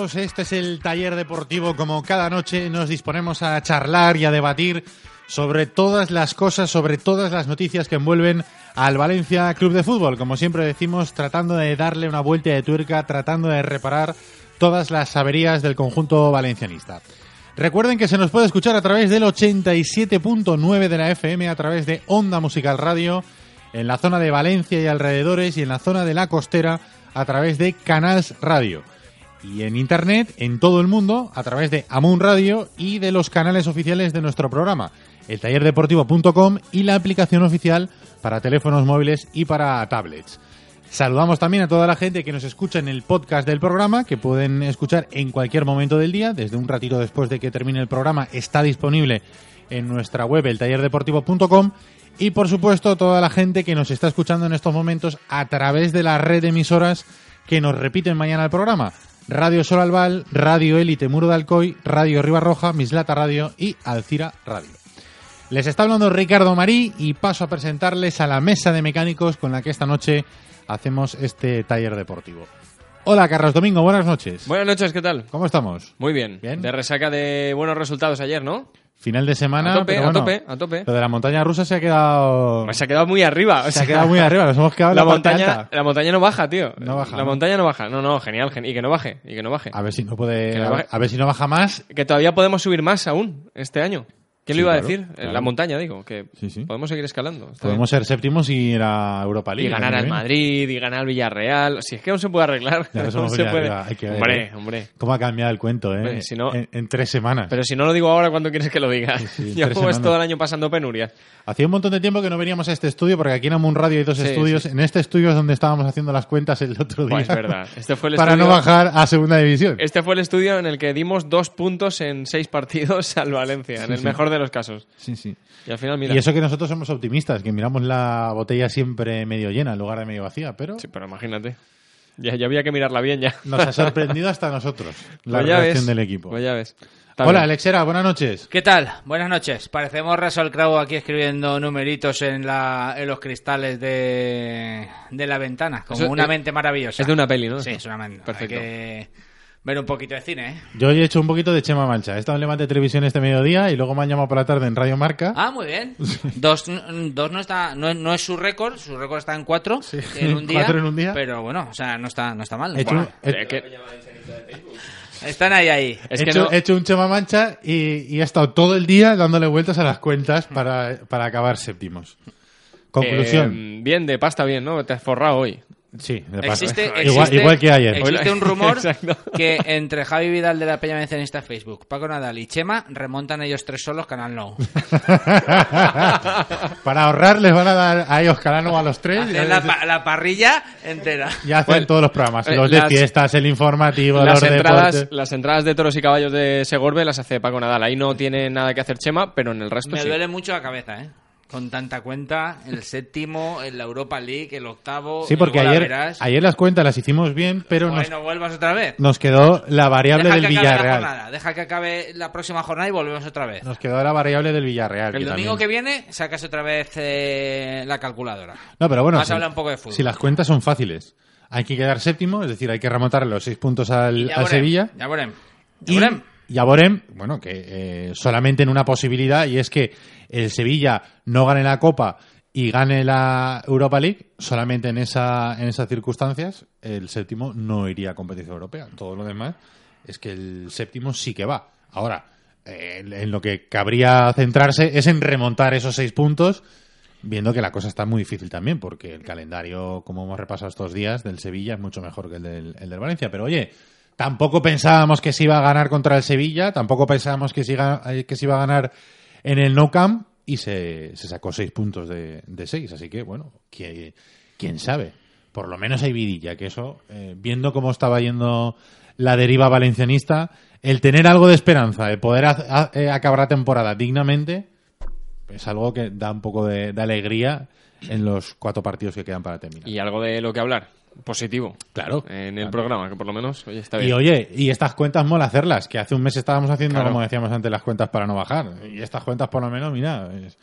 Este es el taller deportivo. Como cada noche nos disponemos a charlar y a debatir sobre todas las cosas, sobre todas las noticias que envuelven al Valencia Club de Fútbol. Como siempre decimos, tratando de darle una vuelta de tuerca, tratando de reparar todas las averías del conjunto valencianista. Recuerden que se nos puede escuchar a través del 87.9 de la FM, a través de Onda Musical Radio, en la zona de Valencia y alrededores y en la zona de la costera a través de Canals Radio. Y en internet, en todo el mundo, a través de Amun Radio y de los canales oficiales de nuestro programa, el tallerdeportivo.com y la aplicación oficial para teléfonos móviles y para tablets. Saludamos también a toda la gente que nos escucha en el podcast del programa, que pueden escuchar en cualquier momento del día, desde un ratito después de que termine el programa, está disponible en nuestra web, eltallerdeportivo.com, y por supuesto toda la gente que nos está escuchando en estos momentos a través de la red de emisoras que nos repiten mañana el programa. Radio Sol Albal, Radio Élite Muro de Alcoy, Radio Ribarroja, Mislata Radio y Alcira Radio. Les está hablando Ricardo Marí y paso a presentarles a la mesa de mecánicos con la que esta noche hacemos este taller deportivo. Hola, Carlos Domingo, buenas noches. Buenas noches, ¿qué tal? ¿Cómo estamos? Muy bien. Bien. De resaca de buenos resultados ayer, ¿no? Final de semana. A tope, pero a tope, a tope. Lo de la montaña rusa se ha quedado. Pues se ha quedado muy arriba. o se ha quedado muy arriba, nos hemos quedado en La, la, montaña, alta. la montaña no baja, tío. No baja, La ¿no? montaña no baja. No, no, genial, gen- y que no baje, y que no baje. A ver si no puede. Que no A ver, baje. a ver si no baja más. Que todavía podemos subir más aún este año. ¿Quién Sí, lo iba claro, a decir? claro. La montaña, digo, que Sí, sí. podemos seguir escalando. Podemos ser séptimos y ir a Europa. League. Y ganar al Madrid, y ganar al Villarreal. Si es que aún se puede arreglar. Ya aún se puede. arriba, hay que ver, hombre, ¿eh? hombre. ¿Cómo ha cambiado el cuento, eh? Hombre, si no- en, en tres semanas. Pero si no lo digo ahora, ¿cuándo quieres que lo diga? tres semanas. todo el año pasando penurias. Hacía un montón de tiempo que no veníamos a este estudio, porque aquí en Amun Radio hay dos estudios. En este estudio es donde estábamos haciendo las cuentas el otro día. Pues es verdad. Este fue el para estudio- no bajar a segunda división. Este fue el estudio en el que dimos dos puntos en seis partidos al Valencia, en el sí. Mejor de los casos. Sí, sí. Y al final, mira. Y eso que nosotros somos optimistas, que miramos la botella siempre medio llena en lugar de medio vacía, pero Sí, pero imagínate. Ya, ya había que mirarla bien ya. nos ha sorprendido hasta nosotros la Pues reacción ves. del equipo. Pues ya ves. Hola. Alexera, buenas noches. ¿Qué tal? Buenas noches. Parecemos Russell Crowe aquí escribiendo numeritos en, la, en los cristales de, de la ventana, como Eso una es- mente maravillosa. es de una peli, ¿no? Sí, es una mente. Perfecto. Hay que ver un poquito de cine, ¿eh? Yo hoy he hecho un poquito de Chema Mancha. He estado en Levante Televisión este mediodía y luego me han llamado por la tarde en Radio Marca. Ah, muy bien. Dos, dos no está, no, no es su récord, su récord está en cuatro Sí, en un día. cuatro en un día. Pero bueno, o sea, no está, no está mal. He hecho, Bueno, he- Eh, que- están ahí, ahí. es he que hecho- no- he hecho un Chema Mancha y, y he estado todo el día dándole vueltas a las cuentas para, para acabar séptimos. Conclusión. eh, bien, de pasta bien, ¿no? Te has forrado hoy. Sí, de paso. Existe, igual, existe- igual que ayer. Existe un rumor que entre Javi Vidal de la Peña Valencianista Facebook, Paco Nadal y Chema remontan ellos tres solos Canal No. para ahorrar les van a dar a ellos Calano a los tres. y Hacen la, pa- la parrilla entera. Ya hacen Bueno, todos los programas. eh, los de las- fiestas, el informativo, Las los entradas, deportes. las entradas de toros y caballos de Segorbe las hace Paco Nadal. Ahí no tiene nada que hacer Chema, pero en el resto Me sí. duele mucho la cabeza, ¿eh? Con tanta cuenta, el séptimo, en la Europa League, el octavo. Sí, porque la ayer, ayer las cuentas las hicimos bien, pero nos, Bueno, vuelvas otra vez. nos quedó la variable Deja del Villarreal. jornada, deja que acabe la próxima jornada y volvemos otra vez. Nos quedó la variable del Villarreal. el que domingo que viene sacas otra vez eh, la calculadora. No, pero bueno, Vas si, a hablar un poco de fútbol. si las cuentas son fáciles, hay que quedar séptimo, es decir, hay que remontar los seis puntos al, ya Sevilla. Ya verem. Ya Y, verem. y a Borem, bueno, que eh, solamente en una posibilidad, y es que el Sevilla no gane la Copa y gane la Europa League, solamente en, esa, en esas circunstancias, el séptimo no iría a competición europea. Todo lo demás es que el séptimo sí que va. Ahora, eh, en- en lo que cabría centrarse es en remontar esos seis puntos, viendo que la cosa está muy difícil también, porque el calendario, como hemos repasado estos días, del Sevilla es mucho mejor que el del, el del Valencia. Pero oye, tampoco pensábamos que se iba a ganar contra el Sevilla, tampoco pensábamos que se iba, eh, se iba a ganar en el No Camp y se, sacó seis puntos de, seis. Así que, bueno, quién sabe. Por lo menos hay vidilla, que eso, eh, viendo cómo estaba yendo la deriva valencianista, el tener algo de esperanza, de poder eh, acabar la temporada dignamente, es algo que da un poco de, de alegría en los cuatro partidos que quedan para terminar. Y algo de lo que hablar, positivo. Claro. En el Claro. programa, que por lo menos, oye, está Y bien. oye, y estas cuentas mola hacerlas, que hace un mes estábamos haciendo, Claro. como decíamos antes, las cuentas para no bajar. Y estas cuentas, por lo menos, mira, es-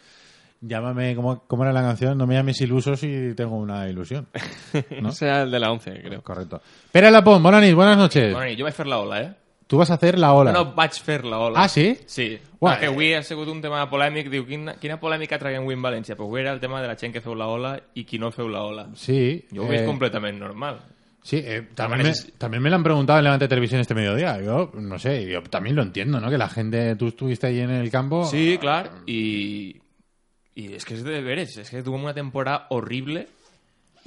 llámame, ¿cómo, cómo era la canción? No me llames iluso si tengo una ilusión. ¿no? O sea, el de la 11, creo. Correcto. Pere Lapón, buenas noches, buenas noches. Bueno, jo vaig fer la ola, eh? Tú vas a hacer la ola. No, no, vaig fer la ola. Ah, sí? Sí. Uah, Perquè avui ha sigut un tema polèmic. Diu, quina, quina polèmica traguem avui en València? Pues avui era el tema de la gent que feu la ola i qui no feu la ola. Sí. Jo ho veig eh, completament normal. Sí, eh, también, me, también me lo han preguntado en Levante Televisión este mediodía. Yo, no sé, yo también lo entiendo, ¿no? Que la gente, tú estuviste ahí en el campo. Sí, clar, i, i és que és de veres, és que tuvo una temporada horrible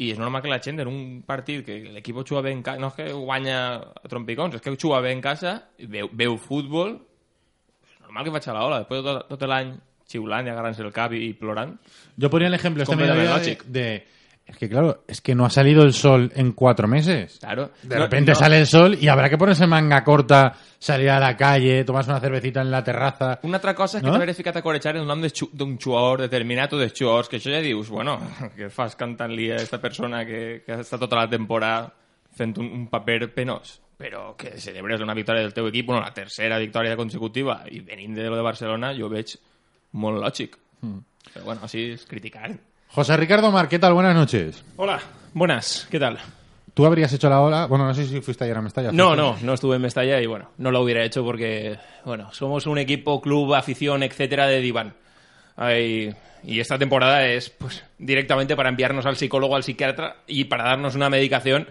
i és normal que la gent en un partit que l'equip juga bé en casa, no és que guanya a trompicons, és que juga bé en casa, veu, veu futbol, és normal que faig a la ola, després de tot, tot l'any xiulant i agarrant-se el cap i, i plorant. Yo ponía el ejemplo este mediodía de, de- Es que claro, es que no ha salido el sol en cuatro meses. Claro. De No- repente no- sale el sol y habrá que ponerse manga corta, salir a la calle, tomarse una cervecita en la terraza. Una altra cosa és que No? t'haver ficat a corejar el nom de d'un jugador determinat o de jugadors, que això ja dius, bueno, que fas cantant-li a aquesta persona que, que ha estat tota la temporada fent un, un paper penós però que celebres una victòria del teu equip, bueno, la tercera victòria consecutiva, i venint de lo de Barcelona, jo veig molt lògic. Hmm. Però bueno, així és criticar. José Ricardo Mar, ¿qué tal? Buenas noches. Hola, buenas, ¿qué tal? ¿Tú habrías hecho la ola? Bueno, no sé si fuiste ayer a Mestalla. No, no, no estuve en Mestalla y bueno, no lo hubiera hecho porque, bueno, somos un equipo, club, afición, etcétera, de diván. Ay, y esta temporada es, pues, directamente para enviarnos al psicólogo, al psiquiatra y para darnos una medicación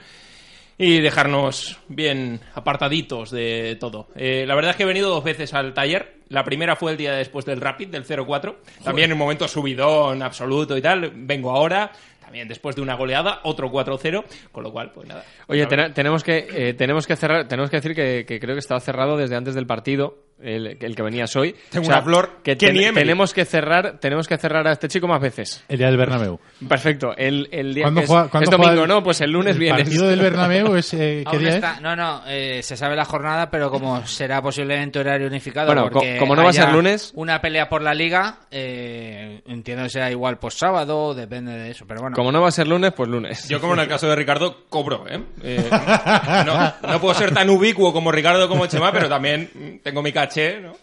y dejarnos bien apartaditos de todo. Eh, la verdad es que he venido dos veces al taller. La primera fue el día después del Rapid, del 0-4. También en un momento subidón absoluto y tal. Vengo ahora, también después de una goleada, otro 4-0. Con lo cual, pues nada. Oye, tenemos que eh, tenemos que cerrar, tenemos que decir que, que creo que estaba cerrado desde antes del partido, el, el que venías hoy. Tengo una flor que que ten- tenemos que cerrar, tenemos que cerrar a este chico más veces. El día del Bernabéu. Perfecto. El, el día ¿Cuándo que es, juega- cuándo es domingo, juega el- ¿no? Pues el lunes el vienes. partido del Bernabéu es... eh, ¿Qué día está- es? No, no, eh, se sabe la jornada, pero como será posiblemente horario unificado. Bueno, porque co- como no va a ser lunes- Una pelea por la liga, eh, entiendo que será igual pues sábado, depende de eso, pero bueno. Como no va a ser lunes, pues lunes. Yo, como en el caso de Ricardo, cobro, ¿eh? Eh, no, no puedo ser tan ubicuo como Ricardo como Chema, pero también tengo mi caché, ¿no?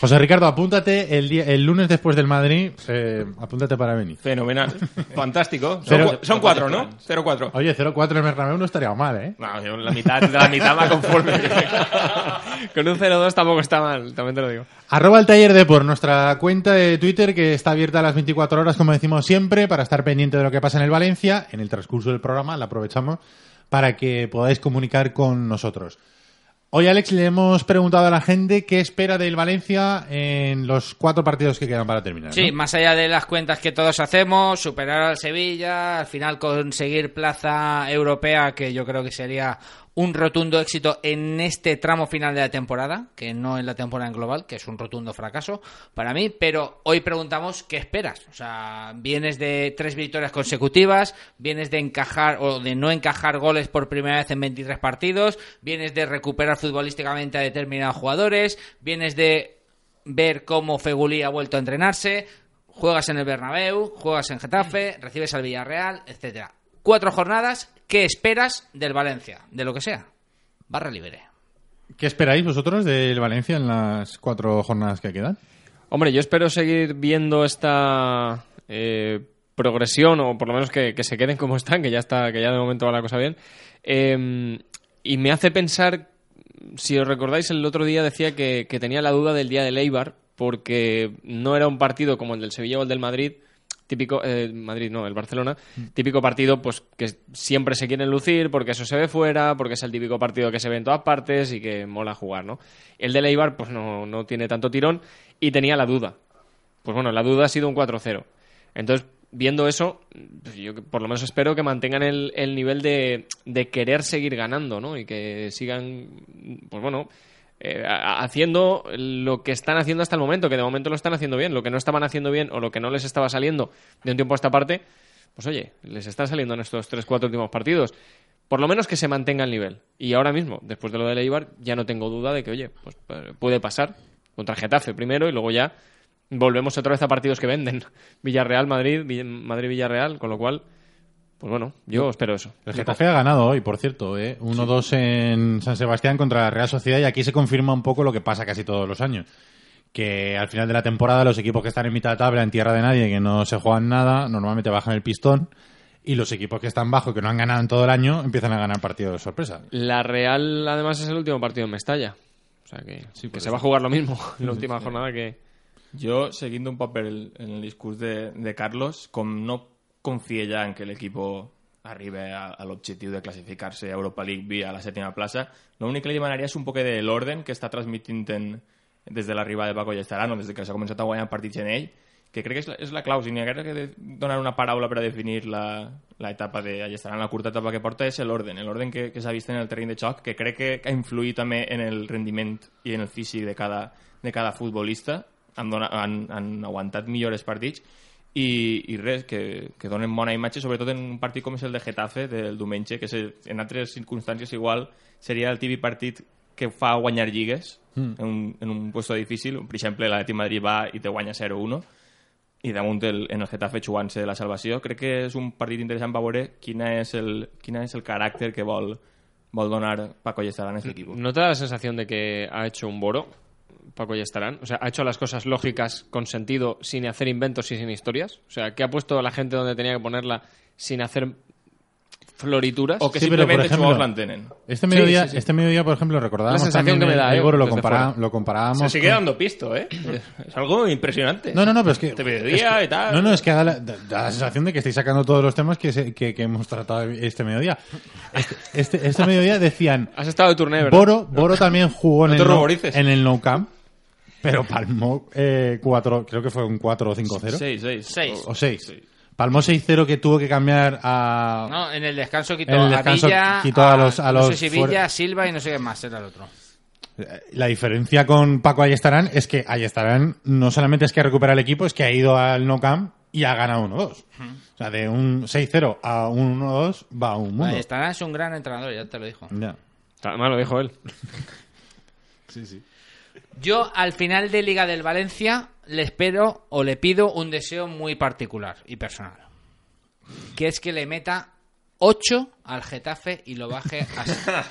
José Ricardo, apúntate el, día, el lunes después del Madrid, eh, apúntate para venir. Fenomenal. Fantástico. Son, Pero- cu- son cuatro, ¿no? 0-4. Oye, 0-4 en Bernabéu no estaría mal, ¿eh? No, yo la mitad, la mitad va conforme. Con un 0-2 tampoco está mal, también te lo digo. Arroba el taller de por nuestra cuenta de Twitter que está abierta a las 24 horas, como decimos siempre, para estar pendiente de lo que pasa en el Valencia. En el transcurso del programa la aprovechamos para que podáis comunicar con nosotros. Hoy, Alex, le hemos preguntado a la gente qué espera del Valencia en los cuatro partidos que quedan para terminar. Sí, ¿no? más allá de las cuentas que todos hacemos, superar al Sevilla, al final conseguir plaza europea, que yo creo que sería un rotundo éxito en este tramo final de la temporada, que no en la temporada en global, que es un rotundo fracaso para mí, pero hoy preguntamos qué esperas. O sea, vienes de tres victorias consecutivas, vienes de encajar o de no encajar goles por primera vez en 23 partidos, vienes de recuperar futbolísticamente a determinados jugadores, vienes de ver cómo Fegulí ha vuelto a entrenarse. juegas en el Bernabéu, juegas en Getafe, recibes al Villarreal, etcétera. Cuatro jornadas, ¿qué esperas del Valencia? De lo que sea. Barra libre. ¿Qué esperáis vosotros del Valencia en las cuatro jornadas que quedan? Hombre, yo espero seguir viendo esta eh, progresión, o por lo menos que, que se queden como están, que ya está, que ya de momento va la cosa bien. Eh, y me hace pensar, si os recordáis, el otro día decía que, que tenía la duda del día del Eibar, porque no era un partido como el del Sevilla o el del Madrid, típico, eh, Madrid no, el Barcelona, típico partido pues que siempre se quieren lucir porque eso se ve fuera, porque es el típico partido que se ve en todas partes y que mola jugar, ¿no? El del Eibar pues no, no tiene tanto tirón y tenía la duda. Pues bueno, la duda ha sido un 4-0. Entonces, viendo eso, pues yo por lo menos espero que mantengan el, el nivel de, de querer seguir ganando, ¿no? Y que sigan, pues bueno, eh, haciendo lo que están haciendo hasta el momento, que de momento lo están haciendo bien. Lo que no estaban haciendo bien o lo que no les estaba saliendo de un tiempo a esta parte, pues oye, les está saliendo en estos 3-4 últimos partidos. Por lo menos que se mantenga el nivel. Y ahora mismo, después de lo de Eibar, ya no tengo duda de que, oye, pues eh, puede pasar. Contra Getafe primero y luego ya volvemos otra vez a partidos que venden. Villarreal, Madrid, Vill- Madrid-Villarreal, con lo cual, pues bueno, yo espero eso. El Getafe ha ganado hoy, por cierto, ¿eh? 1-2 en San Sebastián contra la Real Sociedad y aquí se confirma un poco lo que pasa casi todos los años. Que al final de la temporada los equipos que están en mitad de tabla, en tierra de nadie, que no se juegan nada, normalmente bajan el pistón y los equipos que están bajo, que no han ganado en todo el año, empiezan a ganar partidos de sorpresa. La Real, además, es el último partido en Mestalla. O sea que, que se va a jugar lo mismo en la última jornada que... Jo, seguint un poc per el, en el discurs de, de Carlos, com no confia ja en que l'equipo arribi a, a l'objectiu de classificar-se a Europa League via la sèptima plaça, l'únic que li demanaria és un poc de l'orden que està transmitint en, des de l'arribada de Paco Llestarano, des de que s'ha començat a guanyar partits en ell, que crec que és la, és la clau. Si n'hi hagués que donar una paraula per a definir la, la etapa de Llestarano, la curta etapa que porta, és l'orden, l'orden que, que s'ha vist en el terreny de xoc, que crec que ha influït també en el rendiment i en el físic de cada, de cada futbolista, han, donat, han, han aguantat millores partits i, i res, que, que donen bona imatge, sobretot en un partit com és el de Getafe del diumenge, que en altres circumstàncies igual seria el típic partit que fa guanyar lligues mm. en, un, en un puesto difícil. Per exemple, l'Atleti Madrid va i te guanya 0-1 i damunt el, en el Getafe jugant-se la salvació. Crec que és un partit interessant per veure quina és el, quina és el caràcter que vol, vol donar Paco Llestarán a aquest equip. ¿No te da la sensación de que ha hecho un boro, Paco Estarán? O sea, ha hecho las cosas lógicas, con sentido, sin hacer inventos y sin historias. O sea, que ha puesto a la gente donde tenía que ponerla sin hacer florituras. O que Sí, pero, por simplement els ejemplo, jugadors l'entenen. Este mediodía, sí, sí. Este mediodía por ejemplo, recordábamos La sensación también, que me da, eh, ¿eh? Lo, compara- lo comparábamos Se sigue con- dando pisto, ¿eh? Es algo impresionante. No, no, no, pero es que. Este mediodía es que- y tal. No, no, es que da la, da- la sensación de que estáis sacando todos los temas que, se- que, que hemos tratado este mediodía. Este, este, este mediodía decían. Has estado de turné, ¿verdad? Boro, Boro también jugó en, No el en el No Camp, pero palmó eh, cuatro, creo que fue un 4 o 5-0. 6, 6. Seis. O 6. Palmó 6-0 que tuvo que cambiar a. No, en el descanso quitó En el a descanso Villa, quitó a los- a no los sé si Villa, Silva y no sé qué más era el otro. La diferencia con Paco Ayestarán es que Ayestarán no solamente es que recupera el equipo, es que ha ido al No Camp y ha ganado 1-2. O sea, de un 6-0 a un 1-2 va un mundo. Ahí estará, es un gran entrenador, ya te lo dijo. Ya. Además lo dijo él. Yo al final de Liga del Valencia le espero o le pido un deseo muy particular y personal. Que es que le meta 8 al Getafe y lo baje a...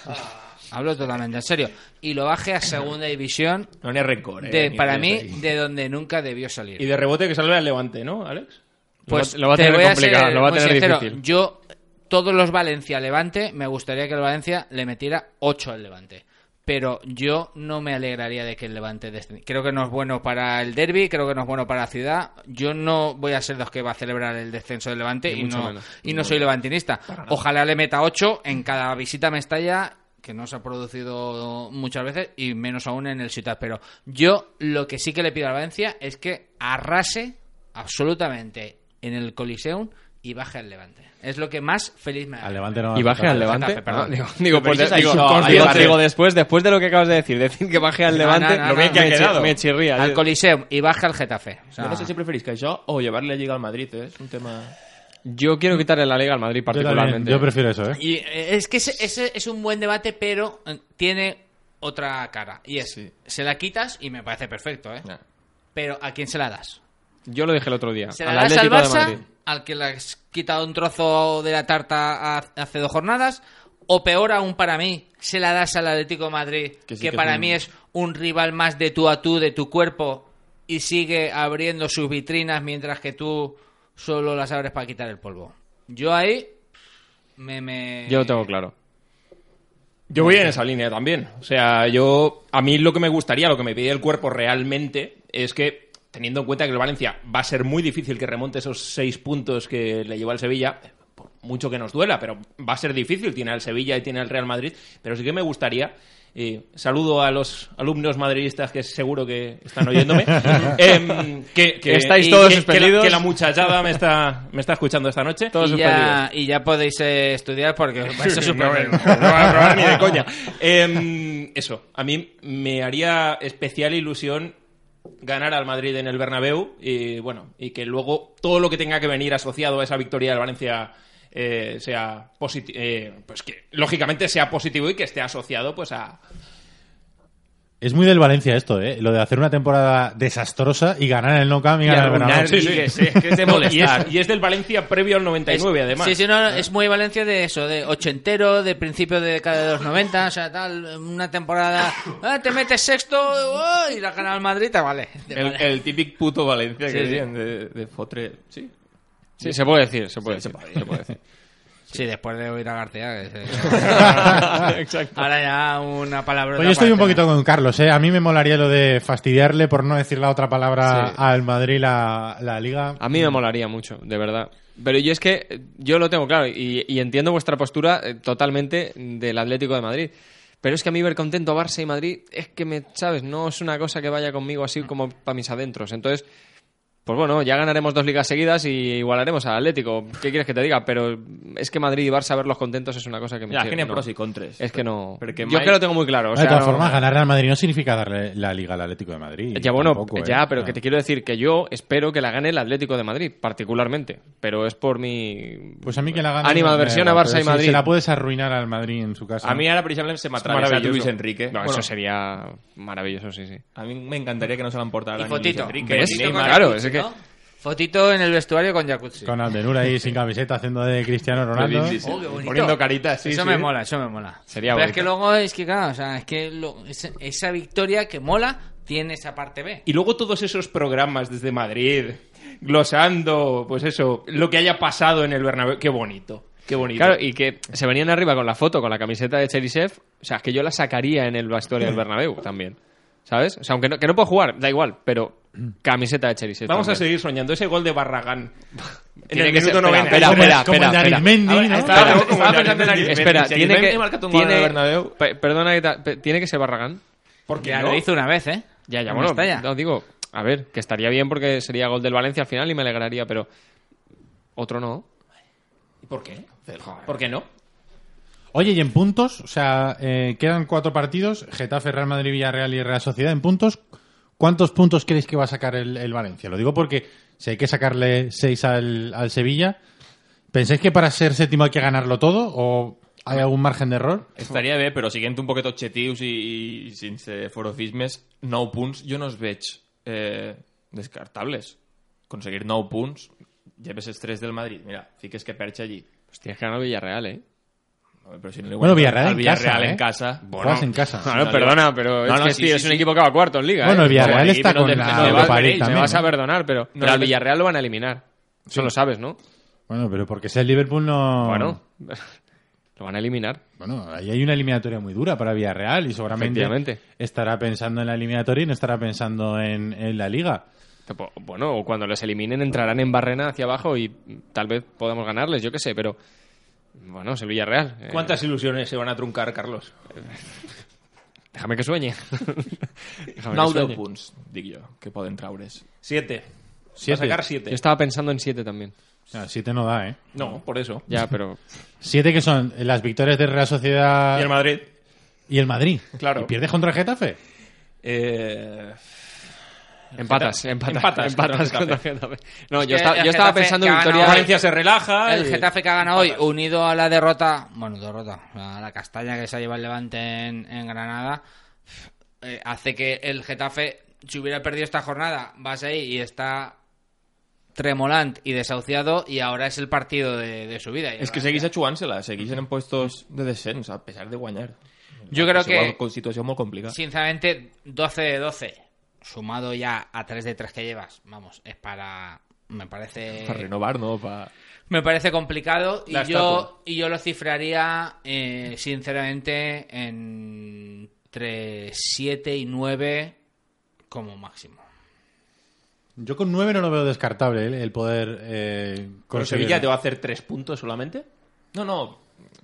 Hablo totalmente en serio. Y lo baje a segunda división No ni rencor, ¿eh? de, Ni para mí, ahí. de donde nunca debió salir. Y de rebote que salve al Levante, ¿no, Alex? Pues lo va a te tener a complicado, lo va a tener sincero. difícil. Yo, todos los Valencia Levante, me gustaría que el Valencia le metiera 8 al Levante. Pero yo no me alegraría de que el Levante descendiera. Creo que no es bueno para el derby, creo que no es bueno para la ciudad. Yo no voy a ser los que va a celebrar el descenso del Levante y no, menos. y no soy levantinista. Ojalá le meta 8 en cada visita a Mestalla, que no se ha producido muchas veces, y menos aún en el Ciutat. Pero yo lo que sí que le pido a Valencia es que arrase absolutamente en el Coliseum y baje al Levante. Es lo que más feliz me hace. Al Levante no Y baje al Levante. Getafe, perdón. Ah, digo, digo, pues, digo, no, después, después de lo que acabas de decir, decir que baje al No, Levante, no, no, lo bien no, que ha quedado. me chirría. Al Coliseum y baja al Getafe. O sea, Jo no sé si preferís que això o llevar-li la Lliga al Madrid, eh? És un tema... Yo quiero quitarle la liga al Madrid Yo, particularmente. yo prefiero eso, ¿eh? Y eh, es que ese, ese es un buen debate, pero eh, tiene otra cara. Y es, Sí. se la quitas y me parece perfecto, ¿eh? Pero ¿a quién se la das? Yo lo dije el otro día. ¿Se al la das al Atlético de Madrid. Al que le has quitado un trozo de la tarta ha- hace dos jornadas? O peor aún para mí, se la das al Atlético de Madrid, que, Que sí que es para mí es un rival más de tú a tú, de tu cuerpo, y sigue abriendo sus vitrinas mientras que tú solo las abres para quitar el polvo. Yo ahí me... me... Yo lo tengo claro. Yo voy en esa línea también. O sea, yo. A mí lo que me gustaría, lo que me pide el cuerpo realmente, es que, teniendo en cuenta que el Valencia va a ser muy difícil que remonte esos seis puntos que le llevó al Sevilla, por mucho que nos duela, pero va a ser difícil. Tiene al Sevilla y tiene al Real Madrid. Pero sí que me gustaría. eh, saludo a los alumnos madridistas que seguro que están oyéndome. em, que, que- Estáis todos que- que la- suspendidos. Que la, muchachada me está, me está escuchando esta noche. Todos y, ya, y ya podéis eh, estudiar porque vais a no, suspender. no, no va a probar ni de coña. Em, eso, a mí me haría especial ilusión ganar al Madrid en el Bernabéu y bueno, y que luego todo lo que tenga que venir asociado a esa victoria del Valencia eh, sea positivo, pues que lógicamente sea positivo y que esté asociado pues a Es muy del Valencia esto, ¿eh? Lo de hacer una temporada desastrosa y ganar en el No Camp y y ganar el Bernabéu. que- sí, que es de molestar. y, es, y es del Valencia previo al 99 además. Sí, sí, no, es muy Valencia de eso, de ochentero, de principio de década de los 90, o sea, tal, una temporada, ah, te metes sexto oh, y la gana el Madrid, te vale. te El, vale. el típico puto Valencia Sí, que sí. de, de Fotre. Sí. Sí, se puede decir, se puede decir. se puede decir. Sí, después de oír a García. que se- Exacto. Ahora ya una palabra. Pues yo estoy un poquito con Carlos, ¿eh? A mí me molaría lo de fastidiarle por no decir la otra palabra Sí. al Madrid la, la liga. A mí me molaría mucho, de verdad. Pero yo es que eh, yo lo tengo claro y, y entiendo vuestra postura eh, totalmente del Atlético de Madrid. Pero es que a mí ver contento a Barça y Madrid es que me, ¿sabes? No es una cosa que vaya conmigo así como para mis adentros. Entonces, pues bueno, ya ganaremos dos ligas seguidas y igualaremos al Atlético. ¿Qué quieres que te diga? Pero es que Madrid y Barça verlos contentos es una cosa que me Ya, tiene no. pros y contras. Es que no. Porque yo Mike- es que lo tengo muy claro. o de todas no- formas, ganar al Madrid no significa darle la liga al Atlético de Madrid. Ya bueno, Tampoco, ¿eh? ya, pero que te quiero decir que yo espero que la gane el Atlético de Madrid, particularmente. Pero es por mi Pues a mí que la gane. Ánima me da adversión a Barça y si Madrid. Se la puedes arruinar al Madrid en su casa. A mí ahora precisamente se me atraviesa. Luis Enrique. No, Bueno, eso sería maravilloso, sí, sí. A mí me encantaría que no se la importara Y. Luis Enrique. Claro, es que- ¿no? Fotito en el vestuario con jacuzzi. Con Aldenur ahí sin camiseta haciendo de Cristiano Ronaldo. Sí, sí, sí. Oh. Poniendo caritas, sí, eso sí. me mola, eso me mola. Sería Pero es que luego es que, claro, o sea, es que lo- esa, esa victoria que mola tiene esa parte B. Y luego todos esos programas desde Madrid, glosando, pues eso, lo que haya pasado en el Bernabéu, qué bonito, qué bonito. Claro, y que se venían arriba con la foto, con la camiseta de Cherisev. O sea, es que yo la sacaría en el vestuario del Bernabéu también. ¿Sabes? O sea, aunque no, que no puedo jugar, da igual, pero camiseta de Cherisev. Vamos a seguir soñando ese gol de Barragán. En Tiene el que ser- minuto espera, 90. espera, como, espera, de espera, espera. tiene que. Tiene, perdona, tiene que ser Barragán. Porque Ya no. lo hizo una vez, ¿eh? Ya, ya, En bueno, no digo, a ver, que estaría bien porque sería gol del Valencia al final y me alegraría, pero otro no. ¿Y ¿Por qué? ¿Por qué no? Oye, y en puntos, o sea, eh, quedan cuatro partidos: Getafe, Real Madrid, Villarreal y Real Sociedad. En puntos, ¿cuántos puntos creéis que va a sacar el, el Valencia? Lo digo porque si hay que sacarle seis al, al Sevilla, ¿pensáis que para ser séptimo hay que ganarlo todo o hay algún margen de error? Estaria bé, però siguent un poquet objectius i, i sense forofismes, 9 punts jo no els veig eh, descartables. Aconseguir 9 punts, lleves els 3 del Madrid. Mira, fiques que perxa allí. Pues tienes que ganar Villarreal, ¿eh? Si no Bueno, Villarreal al en Villarreal casa, en ¿eh? casa. Juegas en casa. No, perdona, pero No, es no, que sí, tío, sí, es un sí. equipo que va a cuarto en Liga. Bueno, ¿eh? el Villarreal Como está con te- la Me vas a ¿eh? perdonar, pero, al Villarreal lo van a eliminar. Eso lo sabes, ¿no? Bueno, pero porque sea el Liverpool no... Bueno, lo van a eliminar. Bueno, ahí hay una eliminatoria muy dura para Villarreal y seguramente estará pensando en la eliminatoria y no estará pensando en, en la liga. Bueno, o cuando les eliminen entrarán en barrena hacia abajo y tal vez podamos ganarles, yo qué sé, pero bueno, es el Villarreal. Eh, ¿Cuántas ilusiones se van a truncar, Carlos? Déjame que sueñe. Déjame que 9 sueñe. punts, dic jo, que poden traure's. Siete. Siete. Va a sacar siete. Yo estaba pensando en siete también. Siete no da, ¿eh? No, por eso. Ya, pero Siete que son las victorias de Real Sociedad Y el Madrid. y el Madrid. Claro. ¿Y pierdes contra el Getafe? Eh, empatas, empatas, Empatas empatas contra el contra el Getafe. No, Es yo, estaba, yo estaba pensando que en victoria. Valencia se relaja. El y- Getafe que ha ganado hoy, unido a la derrota, bueno, derrota, a la castaña que se ha llevado el Levante en, en Granada, eh, hace que el Getafe, si hubiera perdido esta jornada, vas ahí y está tremolant y desahuciado y ahora es el partido de, de su vida. És que seguís ajugant-se-la, seguís en puestos de descens, a pesar de guanyar. Yo creo que, Con situació molt complicada. sinceramente, 12 de 12, sumado ya a 3 de 3 que llevas, vamos, es para... Me parece... Para renovar, no? Pa... Me parece complicado y yo, y yo lo cifraría, eh, sinceramente, entre 7 y 9 como máximo. Yo con nueve no lo veo descartable, ¿eh? el poder eh, ¿Con conseguir- Sevilla te va a hacer tres puntos solamente? No, no,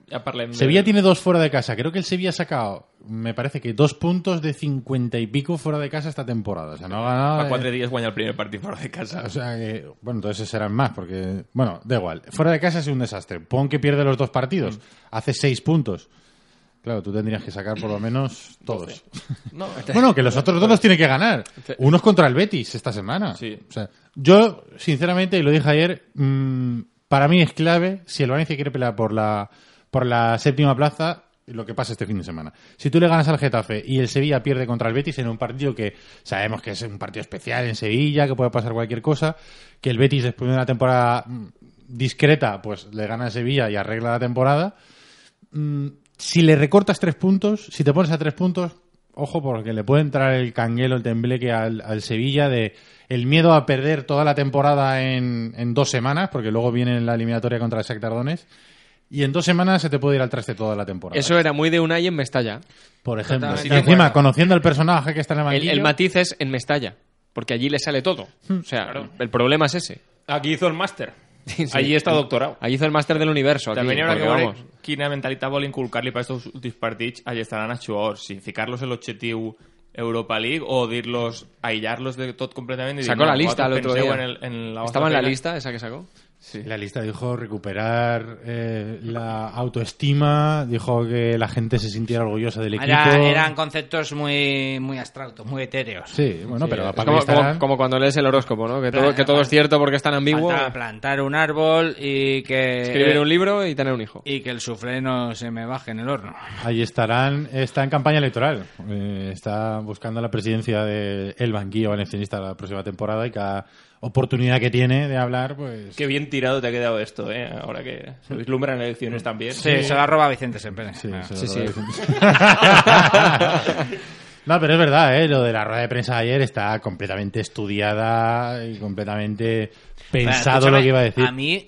ja parlem de... Sevilla tiene dos fuera de casa. Creo que el Sevilla ha sacado, me parece que dos puntos de cincuenta y pico fuera de casa esta temporada. O sea, no ha ganado. Fa eh, quatre dies guanya el primer partit fora de casa. O sea, que, bueno, entonces serán más, porque, bueno, da igual. Fuera de casa es un desastre. Pon que pierde los dos partidos, hace seis puntos. Claro, tú tendrías que sacar por lo menos todos. No, Bueno, que los otros dos los tiene que ganar. Uno es contra el Betis esta semana. Sí. O sea, yo, sinceramente, y lo dije ayer, mm, para mí es clave si el Valencia quiere pelear por la, por la séptima plaza, lo que pasa este fin de semana. Si tú le ganas al Getafe y el Sevilla pierde contra el Betis en un partido que sabemos que es un partido especial en Sevilla, que puede pasar cualquier cosa, que el Betis después de una temporada mm, discreta, pues le gana al Sevilla y arregla la temporada. Mm, si le recortas tres puntos, si te pones a tres puntos, ojo, porque le puede entrar el canguelo, el tembleque al, al Sevilla de el miedo a perder toda la temporada en, en dos semanas, porque luego viene la eliminatoria contra el Shakhtar Donetsk, y en dos semanas se te puede ir al traste toda la temporada. Eso era muy de Unai en Mestalla. por ejemplo. Y encima, conociendo al personaje que está en el El, banquillo... el matiz es en Mestalla, porque allí le sale todo. O sea, el problema es ese. Aquí hizo el máster. Sí, sí. Allí està doctorado. Allí hizo el máster del universo. Aquí, També hi haurà que veure vamos, quina mentalitat vol inculcar-li per aquests últims partits allà estaran els jugadors. Si ficar-los en l'objectiu Europa League o dir-los, aïllar-los de tot completament dir, Sacó no, la lista penseu día. En el, en la Estaba en la lista esa que sacó. Sí. La lista dijo recuperar eh, la autoestima, dijo que la gente se sintiera orgullosa del equipo. Era- eran conceptos muy, muy abstractos, muy etéreos. Sí, bueno, pero Es para como, estarán- como- como cuando lees el horóscopo, ¿no? Que todo, Plan- que todo es cierto porque es tan ambiguo. Faltaba plantar un árbol y que Escribir un libro y tener un hijo. y que el suflé no se me baje en el horno. Ahí estarán, está en campaña electoral. Eh, está buscando la presidencia del banquillo valencianista la próxima temporada y cada oportunidad que tiene de hablar, pues. Qué bien tirado te ha quedado esto, ¿eh? Ahora que se vislumbran elecciones también. Sí, se la roba Vicente Sempere. Sí, Ah. se Sí, lo sí. no, pero es verdad, ¿eh? lo de la rueda de prensa de ayer está completamente estudiada y completamente pensado lo que iba a decir. A mí,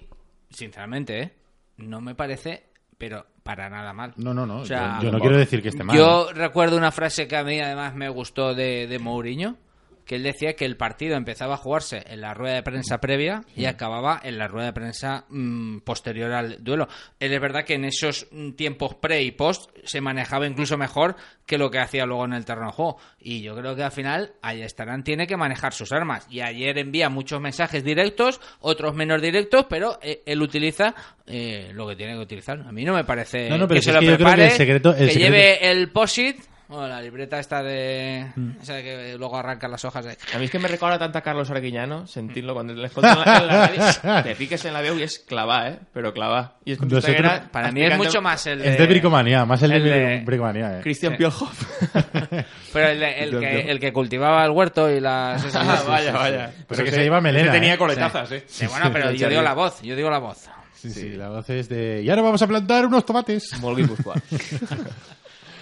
sinceramente, ¿eh? no me parece, pero para nada mal. No, no, no. O sea, yo, yo no quiero decir que esté mal. Yo recuerdo una frase que a mí además me gustó de, de Mourinho, que él decía que el partido empezaba a jugarse en la rueda de prensa previa y acababa en la rueda de prensa mm, posterior al duelo. Él es verdad que en esos mm, tiempos pre y post se manejaba incluso mejor que lo que hacía luego en el terreno de juego. Y yo creo que al final Ayestarán tiene que manejar sus armas. Y ayer envía muchos mensajes directos, otros menos directos, pero eh, él utiliza eh, lo que tiene que utilizar. A mí no me parece No, no, pero que se lo que prepare, el secreto- el que secreto- lleve el POSIT o la libreta esta de... Esa que luego arranca las hojas de... A mi és que me recorda tant a Carlos Arguiñano, sentint-lo quan l'escolto en, la, en la ràdio, te piques en la veu i és clavar, eh? És com si Nosotros- estiguera Para mí es mucho más el de... Es de bricomanía, más el, el de, de- bricomanía. eh. Christian Piolhoff. Pero el, de- el que, el que cultivaba el huerto y las... Ah, vaya, vaya. Pero que se lleva melena. Ese tenía ¿eh? coletazas, ¿eh? Sí, bueno, pero yo digo la voz, yo digo la voz. Sí, sí, la voz es de... Y ahora vamos a plantar unos tomates. Guipuscoà.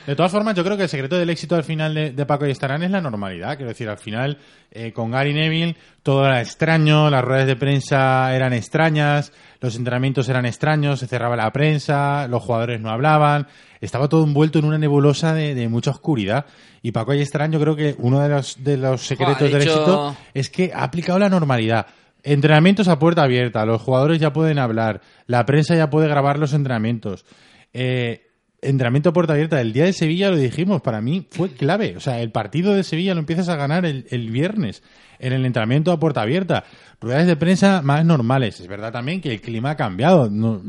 De todas formas, yo creo que el secreto del éxito al final de, de Paco y Estarán es la normalidad. Quiero decir, al final, eh, con Gary Neville, todo era extraño, las ruedas de prensa eran extrañas, los entrenamientos eran extraños, se cerraba la prensa, los jugadores no hablaban, estaba todo envuelto en una nebulosa de, de mucha oscuridad. Y Paco Estarán, yo creo que uno de los, de los secretos del dicho- éxito es que ha aplicado la normalidad. Entrenamientos a puerta abierta, los jugadores ya pueden hablar, la prensa ya puede grabar los entrenamientos. Eh, entrenamiento a puerta abierta. El día de Sevilla lo dijimos, para mí fue clave. O sea, el partido de Sevilla lo empiezas a ganar el, el viernes en el entrenamiento a puerta abierta. Ruedas de prensa más normales. Es verdad también que el clima ha cambiado. No-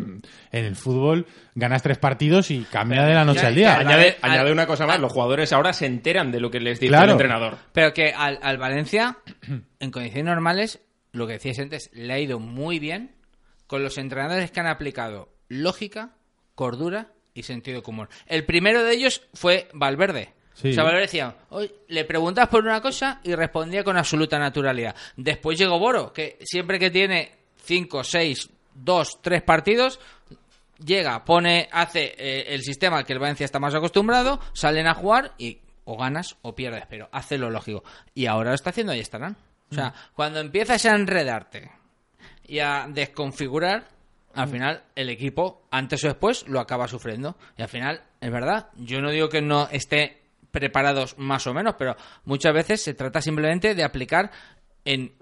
en el fútbol ganas tres partidos y cambia de la noche ya- al día. Añade, al- añade una cosa más, los jugadores ahora se enteran de lo que les dice Claro. el entrenador. Pero que al, al Valencia, en condiciones normales, lo que decías antes, le ha ido muy bien con los entrenadores que han aplicado lógica, cordura y sentido común. El primero de ellos fue Valverde. Sí. O sea, Valverde decía, "Oye, le preguntas por una cosa y respondía con absoluta naturalidad. Después llegó Boro, que siempre que tiene 5, 6, 2, 3 partidos, llega, pone, hace eh, el sistema al que el Valencia está más acostumbrado, salen a jugar y o ganas o pierdes, pero hace lo lógico. Y ahora lo está haciendo, ahí estarán. O sea, cuando empiezas a enredarte y a desconfigurar, al final el equipo, antes o después, lo acaba sufriendo. Y al final, es verdad, yo no digo que no esté preparados más o menos, pero muchas veces se trata simplemente de aplicar en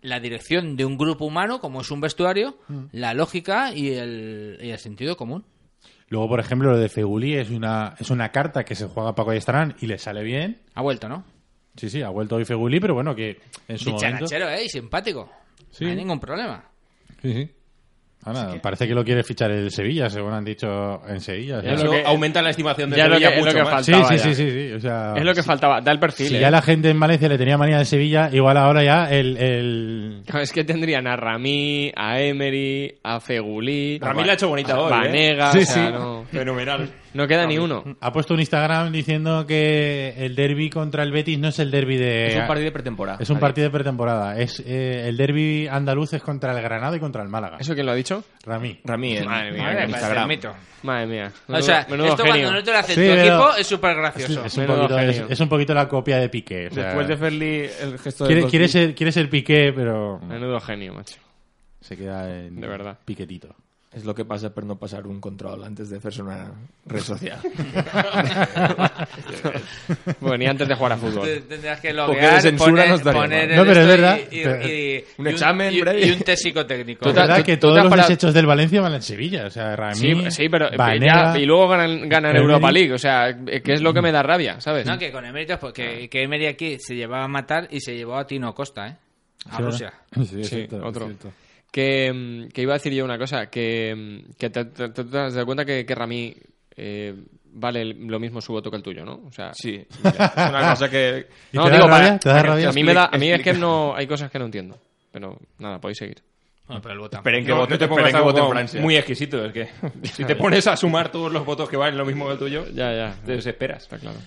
la dirección de un grupo humano, como es un vestuario, la lógica y el, y el sentido común. Luego, por ejemplo, lo de Feguli es una, es una carta que se juega Paco Ayestarán y le sale bien. Ha vuelto, ¿no? Sí, sí, ha vuelto hoy Feguli, pero bueno, que en su momento... ¿eh? Y simpático. Sí. No hay ningún problema. Sí, sí. Ahora, parece que lo quiere fichar el Sevilla, según han dicho en Sevilla. Es Eso lo que- aumenta la estimación de ya lo Sevilla que- es lo que más. faltaba sí, ya. sí, sí, sí, o sea, Es lo que si- faltaba, da el perfil. Si ¿eh? ya la gente en Valencia le tenía manía de Sevilla, igual ahora ya el... el... Es que tendrían a Rami, a Emery, a Fegulí. Rami la ha hecho bonita a hoy, ¿eh? Vanega, Sí, o sea, sí. no, Fenomenal. No queda ni uno. Ha puesto un Instagram diciendo que el derby contra el Betis no es el derby de... Es un partido de pretemporada. Es un partido de pretemporada. Es eh, el derby andaluz es contra el Granada y contra el Málaga. ¿Eso quién lo ha dicho? Rami. Rami en, Madre mía, Madre, parece Instagram. el mito. Madre mía. O sea, menudo esto genio. cuando no te lo hace Sí, tu pero- equipo es súper gracioso. es un poquito, es, genio. es un poquito la copia de Piqué. o sea, Después de Ferli, el gesto de quiere, dos- quiere ser, quiere ser Piqué, pero Menudo genio, macho. se queda en De verdad. piquetito. Es lo que pasa por no pasar un control antes de hacerse una red social. Bueno, ni antes de jugar a fútbol. Te- Tendrás que de loguear, censura poner, nos daría poner igual. el No, pero es verdad, y- y- y- Un y examen, y, Bray. y un test psicotécnico. Tú verdad tú- que todos los parado- desechos del Valencia van en Sevilla. O sea, Rami, Sí, sí, pero Vanega, ya- y luego ganan, ganan. Europa League, o sea, que es lo que me da rabia, ¿sabes? No, que con eméritos, porque que Emery aquí se llevaba a matar y se llevó a Tino Costa, ¿eh? A Sí, Rusia. Sí, Sí, cierto, es otro. Que, mm, que iba a decir yo una cosa, que, mm, que te, te- te- te has dado cuenta que, que Rami eh, vale el- lo mismo su voto que el tuyo, ¿no? O sea, Sí, mira, es una cosa que... ¿Y no, te da digo, rabia? para- ¿Te da rabia? a mí me da, a mí es que no, hay cosas que no entiendo, pero nada, podéis seguir. Bueno, pero el voto. Esperen que No, vote, no te pongas que algo vote como Francia. muy Muy exquisito, es que si te pones a sumar todos los votos que valen lo mismo que el tuyo, Ya, ya, te desesperas. está claro.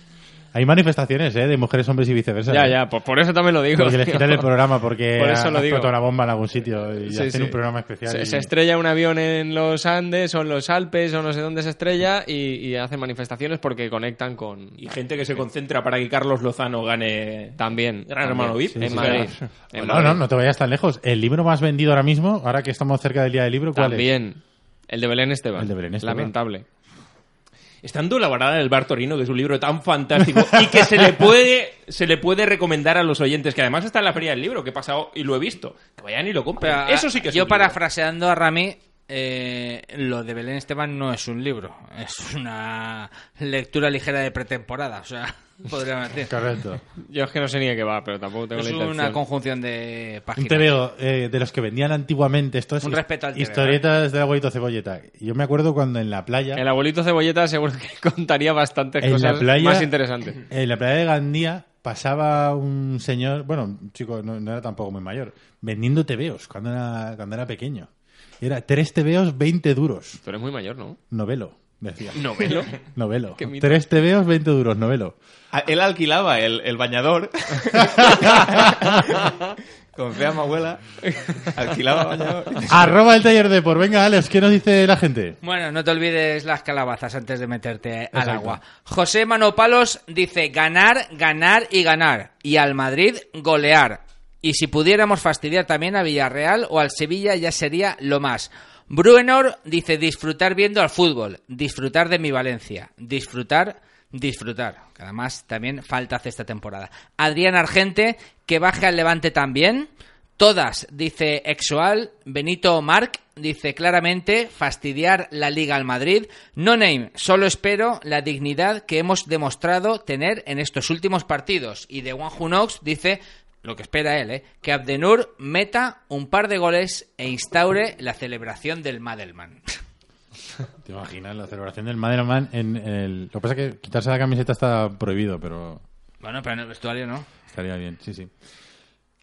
Hay manifestaciones ¿eh? de mujeres, hombres y viceversa. Ya, ¿eh? ya, por, por eso también lo digo. Porque les quitan el programa porque Por eso ha- lo digo. una bomba en algún sitio y Sí, hacen sí. un programa especial. Se, y- se estrella un avión en los Andes o en los Alpes o no sé dónde se estrella y, y hacen manifestaciones porque conectan con... Y gente que se concentra para que Carlos Lozano gane También. Gran también. Hermano VIP. En Sí, Madrid. sí. En No, Madrid. no, no te vayas tan lejos. El libro más vendido ahora mismo, ahora que estamos cerca del día del libro, ¿cuál es? También. El de Belén Esteban. El de Belén Esteban. Lamentable. Estando la varada del bar Torino, que es un libro tan fantástico y que se le puede se le puede recomendar a los oyentes, que además está en la feria del libro, que he pasado y lo he visto, que vayan y lo compren. Pero, Eso sí que es Yo un libro. parafraseando a Rami, eh, lo de Belén Esteban no es un libro, es una lectura ligera de pretemporada, o sea, podríamos decir. Correcto. Yo es que no sé ni de qué va, pero tampoco tengo Es la una intención. conjunción de Un páginas. TVO eh, de los que vendían antiguamente. Esto es Un respeto al Historietas del abuelito Cebolleta. Y Yo me acuerdo cuando en la playa, El abuelito Cebolleta seguro que contaría bastantes En la cosas playa- más interesantes. en la playa de Gandía, pasaba un señor, bueno, un chico, no, no era tampoco muy mayor, vendiendo TVOs cuando era, cuando era pequeño. Era tres TVOs, 20 duros. Tú eres muy mayor, ¿no? Novelo, decía. ¿Novelo? Novelo. Tres TVOs, 20 duros, novelo. A- Él alquilaba el, el bañador. Con fea mi abuela. Alquilaba bañador. Arroba el taller de por. Venga, Alex, ¿qué nos dice la gente? Bueno, no te olvides las calabazas antes de meterte al Exacto. agua. José Manopalos dice ganar, ganar y ganar. Y al Madrid golear. Y si pudiéramos fastidiar también a Villarreal o al Sevilla ya sería lo más. Bruenor dice disfrutar viendo al fútbol, disfrutar de mi Valencia, disfrutar, disfrutar. Que además también falta hace esta temporada. Adrián Argente, que baje al Levante también. Todas, dice Exoal. Benito Marc dice claramente fastidiar la Liga al Madrid. No name, solo espero la dignidad que hemos demostrado tener en estos últimos partidos. Y de Juan Junox dice lo que espera él, ¿eh? que Abdenur meta un par de goles e instaure la celebración del Madelman. ¿Te imaginas la celebración del Madelman en el... Lo que pasa es que quitarse la camiseta está prohibido, pero Bueno, pero en el vestuario no. estaría bien, sí, sí.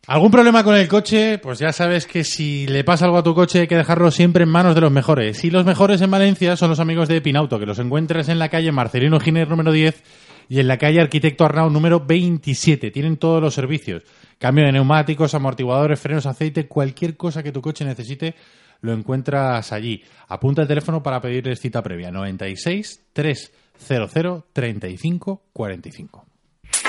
¿Algún problema con el coche? Pues ya sabes que si le pasa algo a tu coche hay que dejarlo siempre en manos de los mejores. Y los mejores en Valencia son los amigos de Pinauto, que los encuentras en la calle Marcelino Giner número 10 y en la calle Arquitecto Arnau número 27. Tienen todos los servicios. Cambio de neumáticos, amortiguadores, frenos, aceite, cualquier cosa que tu coche necesite lo encuentras allí. Apunta el teléfono para pedirles cita previa. 96 300 35 45.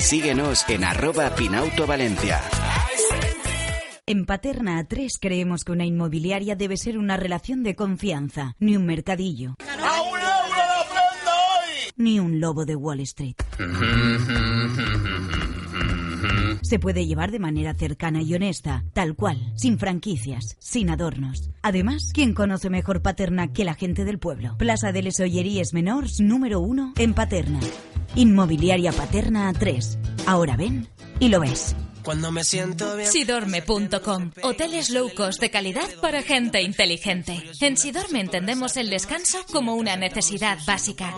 síguenos en arroba Pinauto Valencia. En Paterna A3 creemos que una inmobiliaria debe ser una relación de confianza, ni un mercadillo. Ni un lobo de Wall Street. Se puede llevar de manera cercana y honesta, tal cual, sin franquicias, sin adornos. Además, ¿quién conoce mejor Paterna que la gente del pueblo? Plaza de les Olleries Menors número 1 en Paterna. Inmobiliaria Paterna A3. Ahora ven y lo ves. Cuando me siento bien. Sidorme.com. Hoteles low cost de calidad para gente inteligente. En Sidorme entendemos el descanso como una necesidad básica.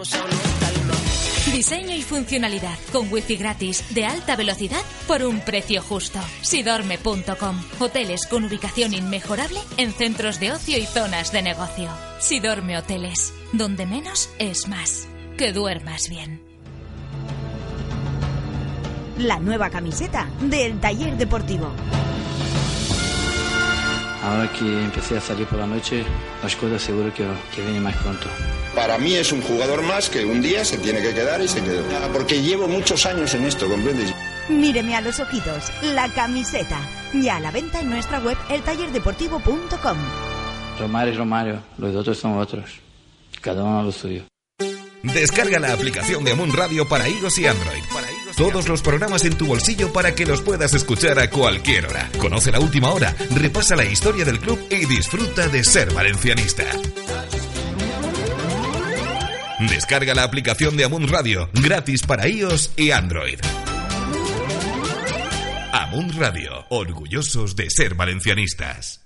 Diseño y funcionalidad con wifi gratis de alta velocidad por un precio justo. Sidorme.com. Hoteles con ubicación inmejorable en centros de ocio y zonas de negocio. Sidorme Hoteles. Donde menos es más. Que duermas bien. La nueva camiseta del taller deportivo. Ahora que empecé a salir por la noche, las cosas seguro que, que vienen más pronto. Para mí es un jugador más que un día se tiene que quedar y se quedó. Porque llevo muchos años en esto, ¿comprendes? Míreme a los ojitos, la camiseta. Ya a la venta en nuestra web eltallerdeportivo.com. Romario es Romario, los otros son otros. Cada uno lo suyo. Descarga la aplicación de Moon Radio para iOS y Android. Todos los programas en tu bolsillo para que los puedas escuchar a cualquier hora. Conoce la última hora, repasa la historia del club y disfruta de ser valencianista. Descarga la aplicación de Amun Radio, gratis para iOS y Android. Amun Radio, orgullosos de ser valencianistas.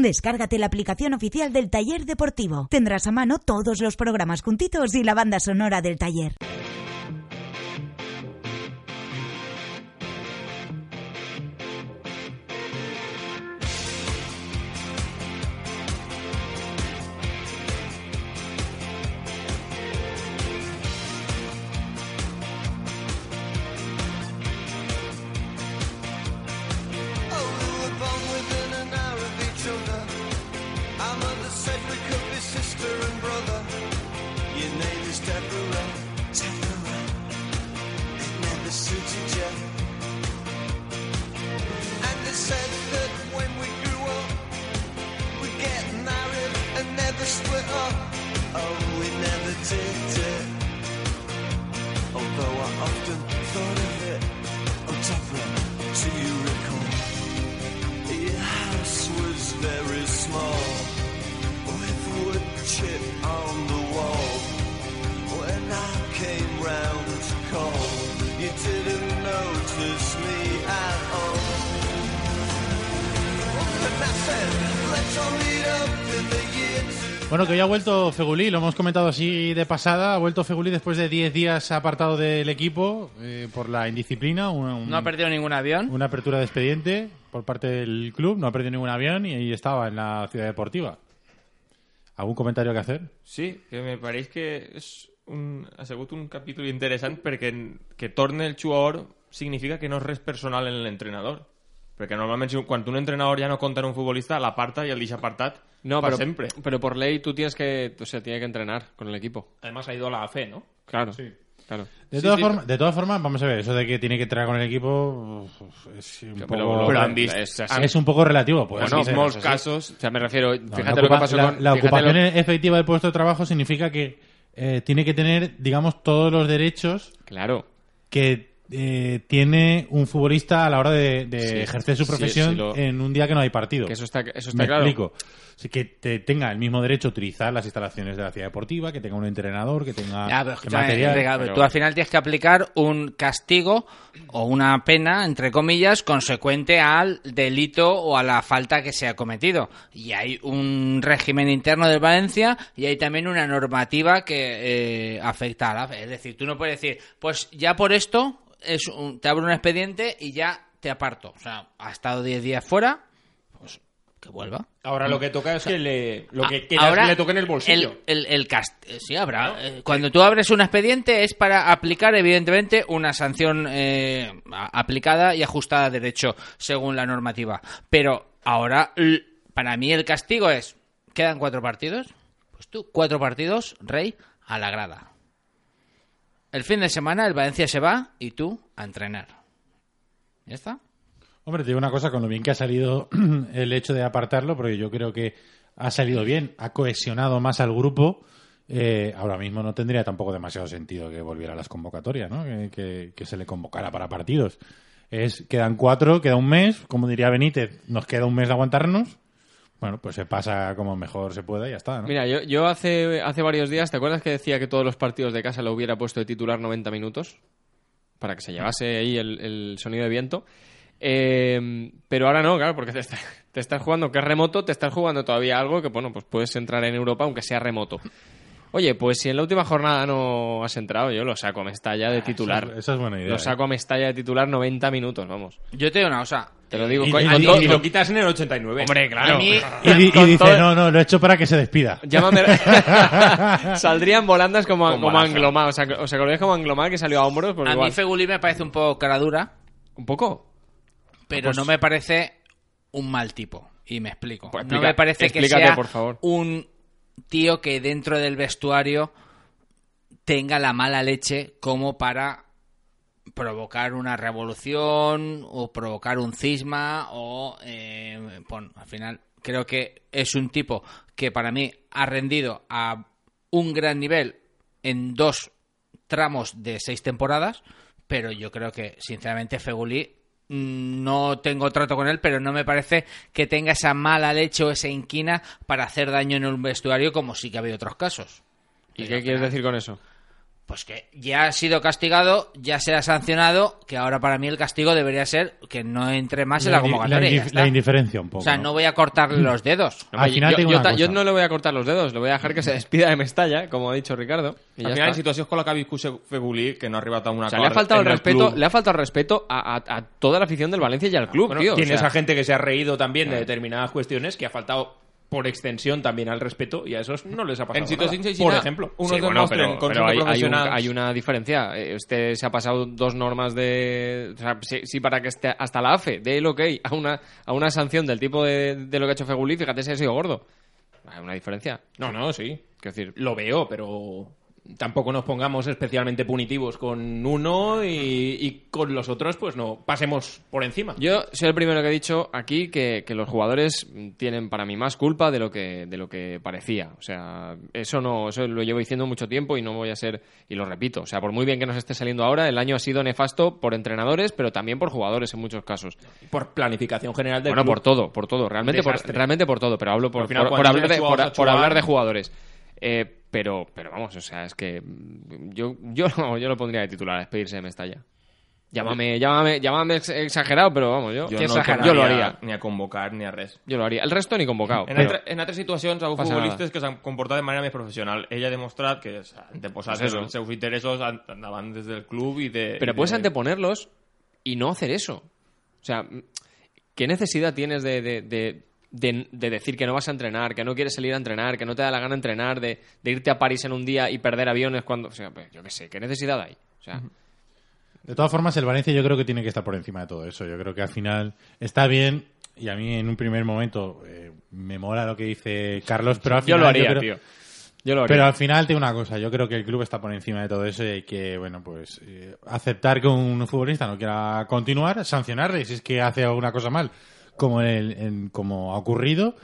Descárgate la aplicación oficial del taller deportivo. Tendrás a mano todos los programas juntitos y la banda sonora del taller. Hoy ha vuelto Fegulí, lo hemos comentado así de pasada. Ha vuelto Fegulí después de 10 días apartado del equipo eh, por la indisciplina. un- No ha perdido ningún avión. Una apertura de expediente por parte del club, no ha perdido ningún avión y ahí estaba en la ciudad deportiva. ¿Algún comentario que hacer? Sí, que me pareix que és un, ha sigut un capítol interessant perquè que torne el jugador significa que no és res personal en l'entrenador. Perquè normalment si- quan un entrenador ja no compta en un futbolista, l'aparta i el deixa apartat No, para pero, sempre. pero por ley tú tienes que, o sea, tiene que entrenar con el equipo. Además ha ido a la AFE, ¿no? Claro. Sí. Claro. De, Sí, todas sí. formas, de todas formas, vamos a ver, eso de que tiene que entrar con el equipo es un, Pero poco, Pero han visto- es un poco relativo. Pues, Bueno, casos. O sea, me refiero, No, fíjate lo que pasó la, con... la ocupación lo- efectiva del puesto de trabajo significa que eh, tiene que tener, digamos, todos los derechos Claro. que eh, tiene un futbolista a la hora de, de Sí, ejercer su profesión sí, lo- en un día que no hay partido. Que eso está, eso está Me claro. explico. Así que te tenga el mismo derecho a utilizar las instalaciones de la ciudad deportiva, que tenga un entrenador, que tenga Ya, pero material. Pero- tú al final tienes que aplicar un castigo o una pena, entre comillas, consecuente al delito o a la falta que se ha cometido. Y hay un régimen interno de Valencia y hay también una normativa que eh, afecta a la... Es decir, tú no puedes decir, pues ya por esto es un- te abro un expediente y ya te aparto. O sea, ha estado 10 días fuera, pues que vuelva. Ahora lo que toca es que le, lo que A- queda es ahora, que le toque en el bolsillo. El, el, el cast- eh, sí, habrá. eh, Cuando tú abres un expediente es para aplicar, evidentemente, una sanción eh, aplicada y ajustada a derecho según la normativa. Pero ahora, para mí, el castigo es: ¿quedan cuatro partidos? Pues tú, cuatro partidos, rey, a la grada. El fin de semana el Valencia se va y tú a entrenar. ¿Ya está? Hombre, te digo una cosa, con lo bien que ha salido el hecho de apartarlo, porque yo creo que ha salido bien, ha cohesionado más al grupo. eh, ahora mismo no tendría tampoco demasiado sentido que volviera a las convocatorias, ¿no? Que, que- que se le convocara para partidos. Es, quedan cuatro, queda un mes, como diría Benítez, nos queda un mes de aguantarnos. Bueno, pues se pasa como mejor se pueda y ya está, ¿no? Mira, yo, hace, hace varios días, ¿te acuerdas que decía que todos los partidos de casa lo hubiera puesto de titular 90 minutos? Para que se llevase ahí el, el sonido de viento. Eh, pero ahora no, claro, porque te, está- te estás jugando que es remoto, te estás jugando todavía algo que, bueno, pues puedes entrar en Europa aunque sea remoto. Oye, pues si en la última jornada no has entrado, yo lo saco a Mestalla de titular. Esa es, esa es buena idea. Lo ¿eh? saco a Mestalla de titular 90 minutos, vamos. Yo te digo una cosa. Te lo digo. Y- con- y- con y- todo- y y- lo quitas en el 89. Hombre, claro. Mí- Y, dice, todo- no, no, lo he hecho para que se despida. Llámame. Saldrían volandas como, Como. Anglomar. O sea, ¿Os acordáis como Anglomar que salió a hombros? Pues A igual. mí Feguli me parece un poco cara dura, ¿Un poco? pero Pues- no me parece un mal tipo. Y me explico. Pues no me parece que explícate, sea por favor. un tío que dentro del vestuario tenga la mala leche como para provocar una revolución o provocar un cisma o eh, bueno, al final creo que es un tipo que para mí ha rendido a un gran nivel en dos tramos de seis temporadas pero yo creo que sinceramente Feguli no tengo trato con él, pero no me parece que tenga esa mala leche o esa inquina para hacer daño en un vestuario como sí que ha habido otros casos. ¿Y qué quieres decir con eso? Pues que ya ha sido castigado, ya se ha sancionado, que ahora para mí el castigo debería ser que no entre más en la convocatoria. indif- está. la indiferencia un poco. o sea, ¿no? no voy a cortarle los dedos. Al final yo, te digo yo una ta- cosa. yo no le voy a cortar los dedos, le voy a dejar que se despida de Mestalla, como ha dicho Ricardo. y Al final, en está. situacions con la que ha viscut Fegulí, que no ha arribat a una O sea, le ha faltado el respeto, le ha faltado el respeto a, a- a toda la afición del Valencia y al club, Bueno, tío. o tienes sea, a gente que se ha reído también de determinadas cuestiones que ha faltado por extensión también al respeto y a esos no les ha pasado En nada. Por ejemplo. unos Sí, bueno, pero, pero hay, hay un- professionals. hay una diferencia. Este se ha pasado dos normas de. O sea, sí, sí, para que esté hasta la AFE dé el ok a una, a una sanción del tipo de, de lo que ha hecho Fegulí, fíjate si ha sido gordo. Hay una diferencia. No, no, sí. Quiero decir, Lo veo, pero tampoco nos pongamos especialmente punitivos con uno y, y con los otros, pues no, pasemos por encima. Yo soy el primero que he dicho aquí que, que los jugadores tienen para mí más culpa de lo que de lo que parecía. O sea, eso no, eso lo llevo diciendo mucho tiempo y no voy a ser y lo repito. O sea, por muy bien que nos esté saliendo ahora, el año ha sido nefasto por entrenadores, pero también por jugadores en muchos casos. Por planificación general del Bueno, club. por todo, por todo, realmente por, realmente por todo, pero hablo por, hablar, de, por, hablar de jugadores. Eh, pero, pero vamos, o sea, es que mm, yo, yo, no- yo lo pondría de titular, a despedirse de Mestalla. Llámame, llámame, llámame ex- exagerado, pero vamos, yo, Jo Qué no exagerado. yo lo tornaria haría. Ni a convocar ni a res. Yo lo haría. El resto ni convocado. En, pero- altre, en altres situacions, hi ha futbolistes nada. que s'han comportat de manera més professional. Ell ha demostrat que s'ha anteposat Pues els seus interessos an- endavant des del club i de... Pero puedes de... anteponerlos y no hacer eso. O sea, ¿qué necesidad tienes de, de, de, de- de decir que no vas a entrenar, que no quieres salir a entrenar, que no te da la gana entrenar, de, de irte a París en un día y perder aviones cuando... O sea, pues, yo qué sé, ¿qué necesidad hay? O sea, De todas formas, el Valencia yo creo que tiene que estar por encima de todo eso. Yo creo que al final está bien y a mí en un primer momento eh, me mola lo que dice Carlos, pero al yo final lo haría, creo- tío. Yo lo haría. Pero al final tengo una cosa, yo creo que el club está por encima de todo eso y hay que, bueno, pues eh, aceptar que un futbolista no quiera continuar, sancionarle si es que hace alguna cosa mal, como el, en- como ha ocurrido,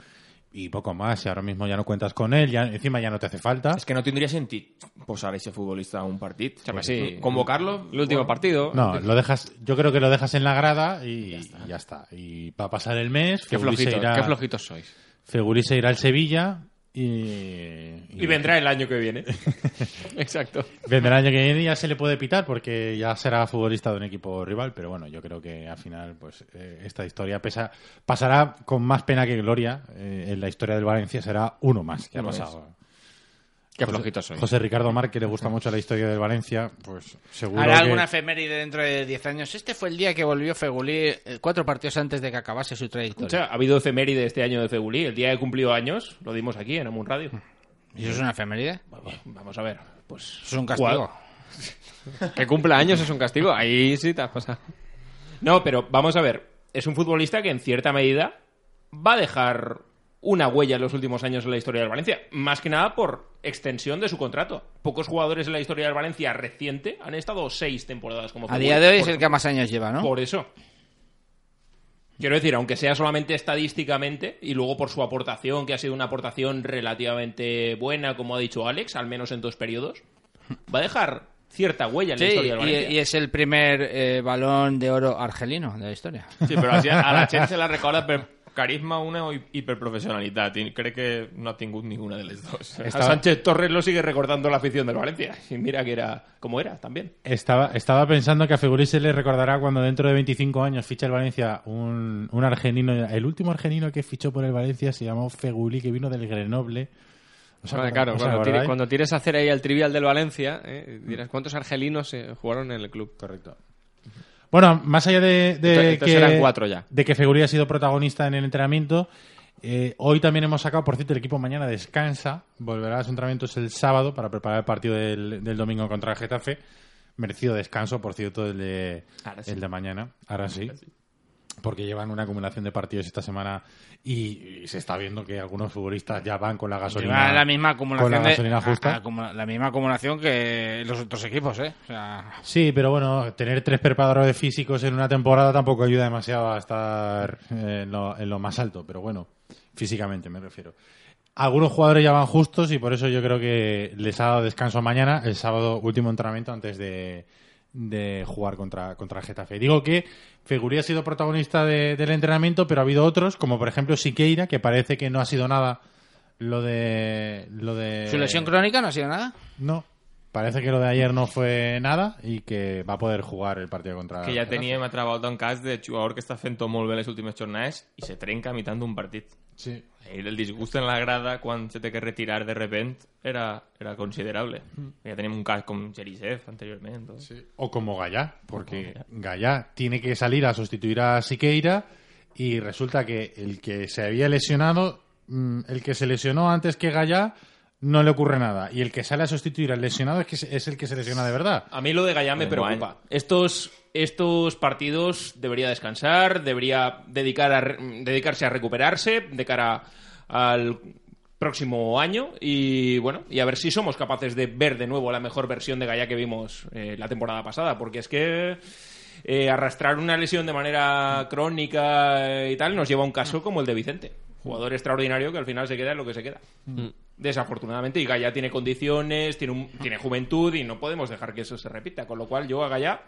y poco más. Si ahora mismo ya no cuentas con él, ya encima ya no te hace falta. Es que no tendría sentit posar a ese futbolista a un partit. Home, sí. Convocarlo. El último partido. No, lo dejas, yo creo que lo dejas en la grada y ya está. Y va a pasar el mes. Qué flojitos, irá- qué flojitos sois. Feguli se irá al Sevilla y, Y vendrá el año que viene. Exacto. Vendrá el año que viene y ya se le puede pitar porque ya será futbolista de un equipo rival, pero bueno, yo creo que al final pues eh, esta historia pesa, pasará con más pena que gloria. eh, en la historia del Valencia será uno más que ha pasado. Qué José- flojitos sois. José Ricardo Mar, que le gusta mucho la historia del Valencia, pues seguro Hará que... alguna efeméride dentro de 10 años. Este fue el día que volvió Fegulí eh, cuatro partidos antes de que acabase su O trayectoria. sea, ha habido efeméride este año de Fegulí. El día que cumplió años, lo dimos aquí en Amun Radio. ¿Y eso es una efeméride? Vamos a ver. Pues Es un castigo. Que cumpla años es un castigo. Ahí sí te has pasado. No, pero vamos a ver. Es un futbolista que en cierta medida va a dejar una huella en los últimos años en la historia del Valencia. Más que nada por extensión de su contrato. Pocos jugadores en la historia del Valencia reciente han estado seis temporadas como A día de hoy es Por- el que más años lleva, ¿no? Por eso. Quiero decir, aunque sea solamente estadísticamente y luego por su aportación, que ha sido una aportación relativamente buena, como ha dicho Alex, al menos en dos periodos, va a dejar cierta huella en Sí, la historia del y, Valencia. y es el primer eh, balón de oro argelino de la historia. Sí, però a a la gent se la recorda per carisma una professionalitat i crec que no ha tingut ninguna de les dos. A Sánchez Torres lo sigue recordando la afición del Valencia. Y mira que era como era también. Estaba, estaba pensando que a Feguli se le recordará cuando dentro de 25 años ficha el Valencia un, un argelino. El último argelino que fichó por el Valencia se llamó Feguli, que vino del Grenoble. Claro, ¿Os cuando, tire- acordáis? cuando tires a hacer ahí el trivial del Valencia, eh, dirás cuántos argelinos eh, jugaron en el club. Correcto. Bueno, más allá de, de Entonces- entonces que, eran cuatro ya. de que ha sido protagonista en el entrenamiento, eh, hoy también hemos sacado, por cierto, el equipo mañana descansa, volverá a los entrenamientos el sábado para preparar el partido del, del domingo contra el Getafe. Merecido descanso, por cierto, el de, sí. el de mañana. Ahora sí. Porque llevan una acumulación de partidos esta semana y, y se está viendo que algunos futbolistas ya van con la gasolina. Lleva la misma acumulación, con la de- gasolina justa. a- acumula- la misma acumulación que los otros equipos, ¿eh? O sea, Sí, pero bueno, tener tres preparadores físicos en una temporada tampoco ayuda demasiado a estar eh, en lo, en lo más alto, pero bueno, físicamente me refiero. Algunos jugadores ya van justos y por eso yo creo que les ha dado descanso mañana, el sábado último entrenamiento antes de, de jugar contra, contra el Getafe. Digo que Feguri ha sido protagonista de- del entrenamiento, pero ha habido otros, como por ejemplo Siqueira, que parece que no ha sido nada lo de... Lo de ¿Su lesión crónica no ha sido nada? no, parece que lo de ayer no fue nada y que va a poder jugar el partido contra. Que ja teníem altra volta un cas de jugador que està fent-ho molt bé les últimes jornades i se trenca a mitad d'un partit. Sí. El disgust en la grada quan se té que retirar de repent era, era considerable. Ja tenim un cas com Jerisev anteriorment. Doncs. O como Gallá, porque Gallá tiene que salir a sustituir a Siqueira y resulta que el que se había lesionado, mm, el que se lesionó antes que Gallá, no le ocurre nada. Y el que sale a sustituir al lesionado es, que se- es el que se lesiona de verdad. A mí lo de Gallá me Enguany. preocupa. Estos, estos partidos debería descansar, debería dedicar a dedicarse a recuperarse de cara al próximo año y bueno, y a ver si somos capaces de ver de nuevo la mejor versión de Gallá que vimos eh, la temporada pasada, porque es que eh, arrastrar una lesión de manera crónica y tal nos lleva a un caso como el de Vicente, jugador extraordinario que al final se queda en lo que se queda. Desafortunadamente, y Gallá tiene condiciones, tiene, un- tiene juventud y no podemos dejar que eso se repita. Con lo cual, yo a Gallá